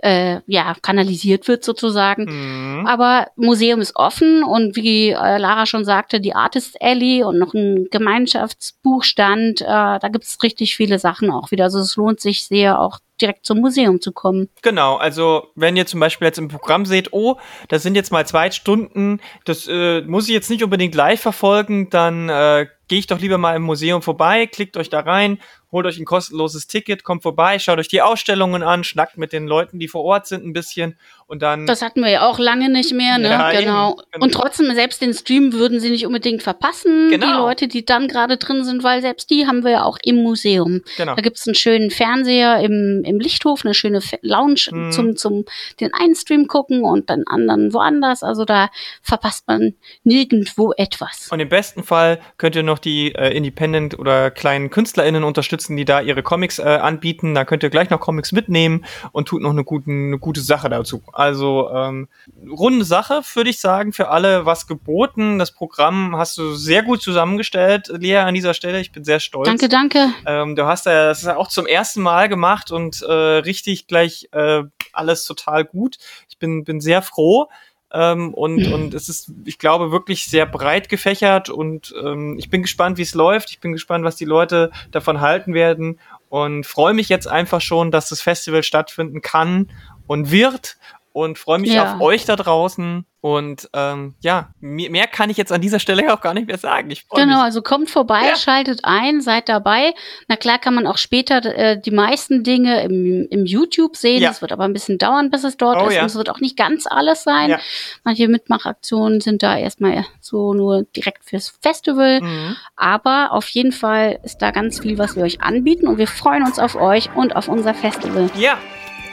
äh, ja, kanalisiert wird sozusagen. Mhm. Aber Museum ist offen und wie äh, Lara schon sagte, die Artist Alley und noch ein Gemeinschaftsbuchstand, äh, da gibt's richtig viele Sachen auch wieder. Also es lohnt sich sehr auch direkt zum Museum zu kommen. Genau, also wenn ihr zum Beispiel jetzt im Programm seht, oh, das sind jetzt mal zwei Stunden, das äh, muss ich jetzt nicht unbedingt live verfolgen, dann äh, gehe ich doch lieber mal im Museum vorbei, klickt euch da rein holt euch ein kostenloses Ticket, kommt vorbei, schaut euch die Ausstellungen an, schnackt mit den Leuten, die vor Ort sind, ein bisschen und dann. Das hatten wir ja auch lange nicht mehr, ne? Ja, genau. eben, genau. Und trotzdem, selbst den Stream würden sie nicht unbedingt verpassen, Genau. die Leute, die dann gerade drin sind, weil selbst die haben wir ja auch im Museum. Genau. Da gibt's einen schönen Fernseher im, im Lichthof, eine schöne Fe- Lounge Mhm. zum, zum den einen Stream gucken und den anderen woanders. Also da verpasst man nirgendwo etwas. Und im besten Fall könnt ihr noch die äh, Independent oder kleinen KünstlerInnen unterstützen, die da ihre Comics äh, anbieten. Da könnt ihr gleich noch Comics mitnehmen und tut noch eine, guten, eine gute Sache dazu. Also ähm, runde Sache, würde ich sagen, für alle was geboten. Das Programm hast du sehr gut zusammengestellt, Lea, an dieser Stelle. Ich bin sehr stolz. Danke, danke. Ähm, du hast ja das ja auch zum ersten Mal gemacht und äh, richtig gleich äh, alles total gut. Ich bin, bin sehr froh. Ähm, und, Mhm. und es ist, ich glaube, wirklich sehr breit gefächert und ähm, ich bin gespannt, wie es läuft. Ich bin gespannt, was die Leute davon halten werden und freue mich jetzt einfach schon, dass das Festival stattfinden kann und wird und freue mich Ja. auf euch da draußen. Und ähm, ja, mehr, kann ich jetzt an dieser Stelle auch gar nicht mehr sagen. Ich Genau, mich. also kommt vorbei, Ja. schaltet ein, seid dabei. Na klar kann man auch später äh, die meisten Dinge im, im YouTube sehen. Ja. Es wird aber ein bisschen dauern, bis es dort Oh ist. ja. Und es wird auch nicht ganz alles sein. Ja. Manche Mitmachaktionen sind da erstmal so nur direkt fürs Festival. Mhm. Aber auf jeden Fall ist da ganz viel, was wir euch anbieten. Und wir freuen uns auf euch und auf unser Festival. Ja,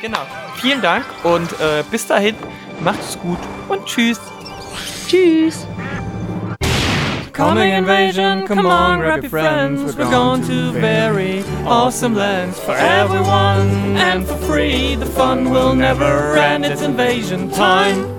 genau. Vielen Dank und äh, bis dahin, macht's gut und tschüss. Tschüss! Coming invasion, come on, grab your friends. We're going to very awesome lands for everyone and for free. The fun will never end. It's invasion time.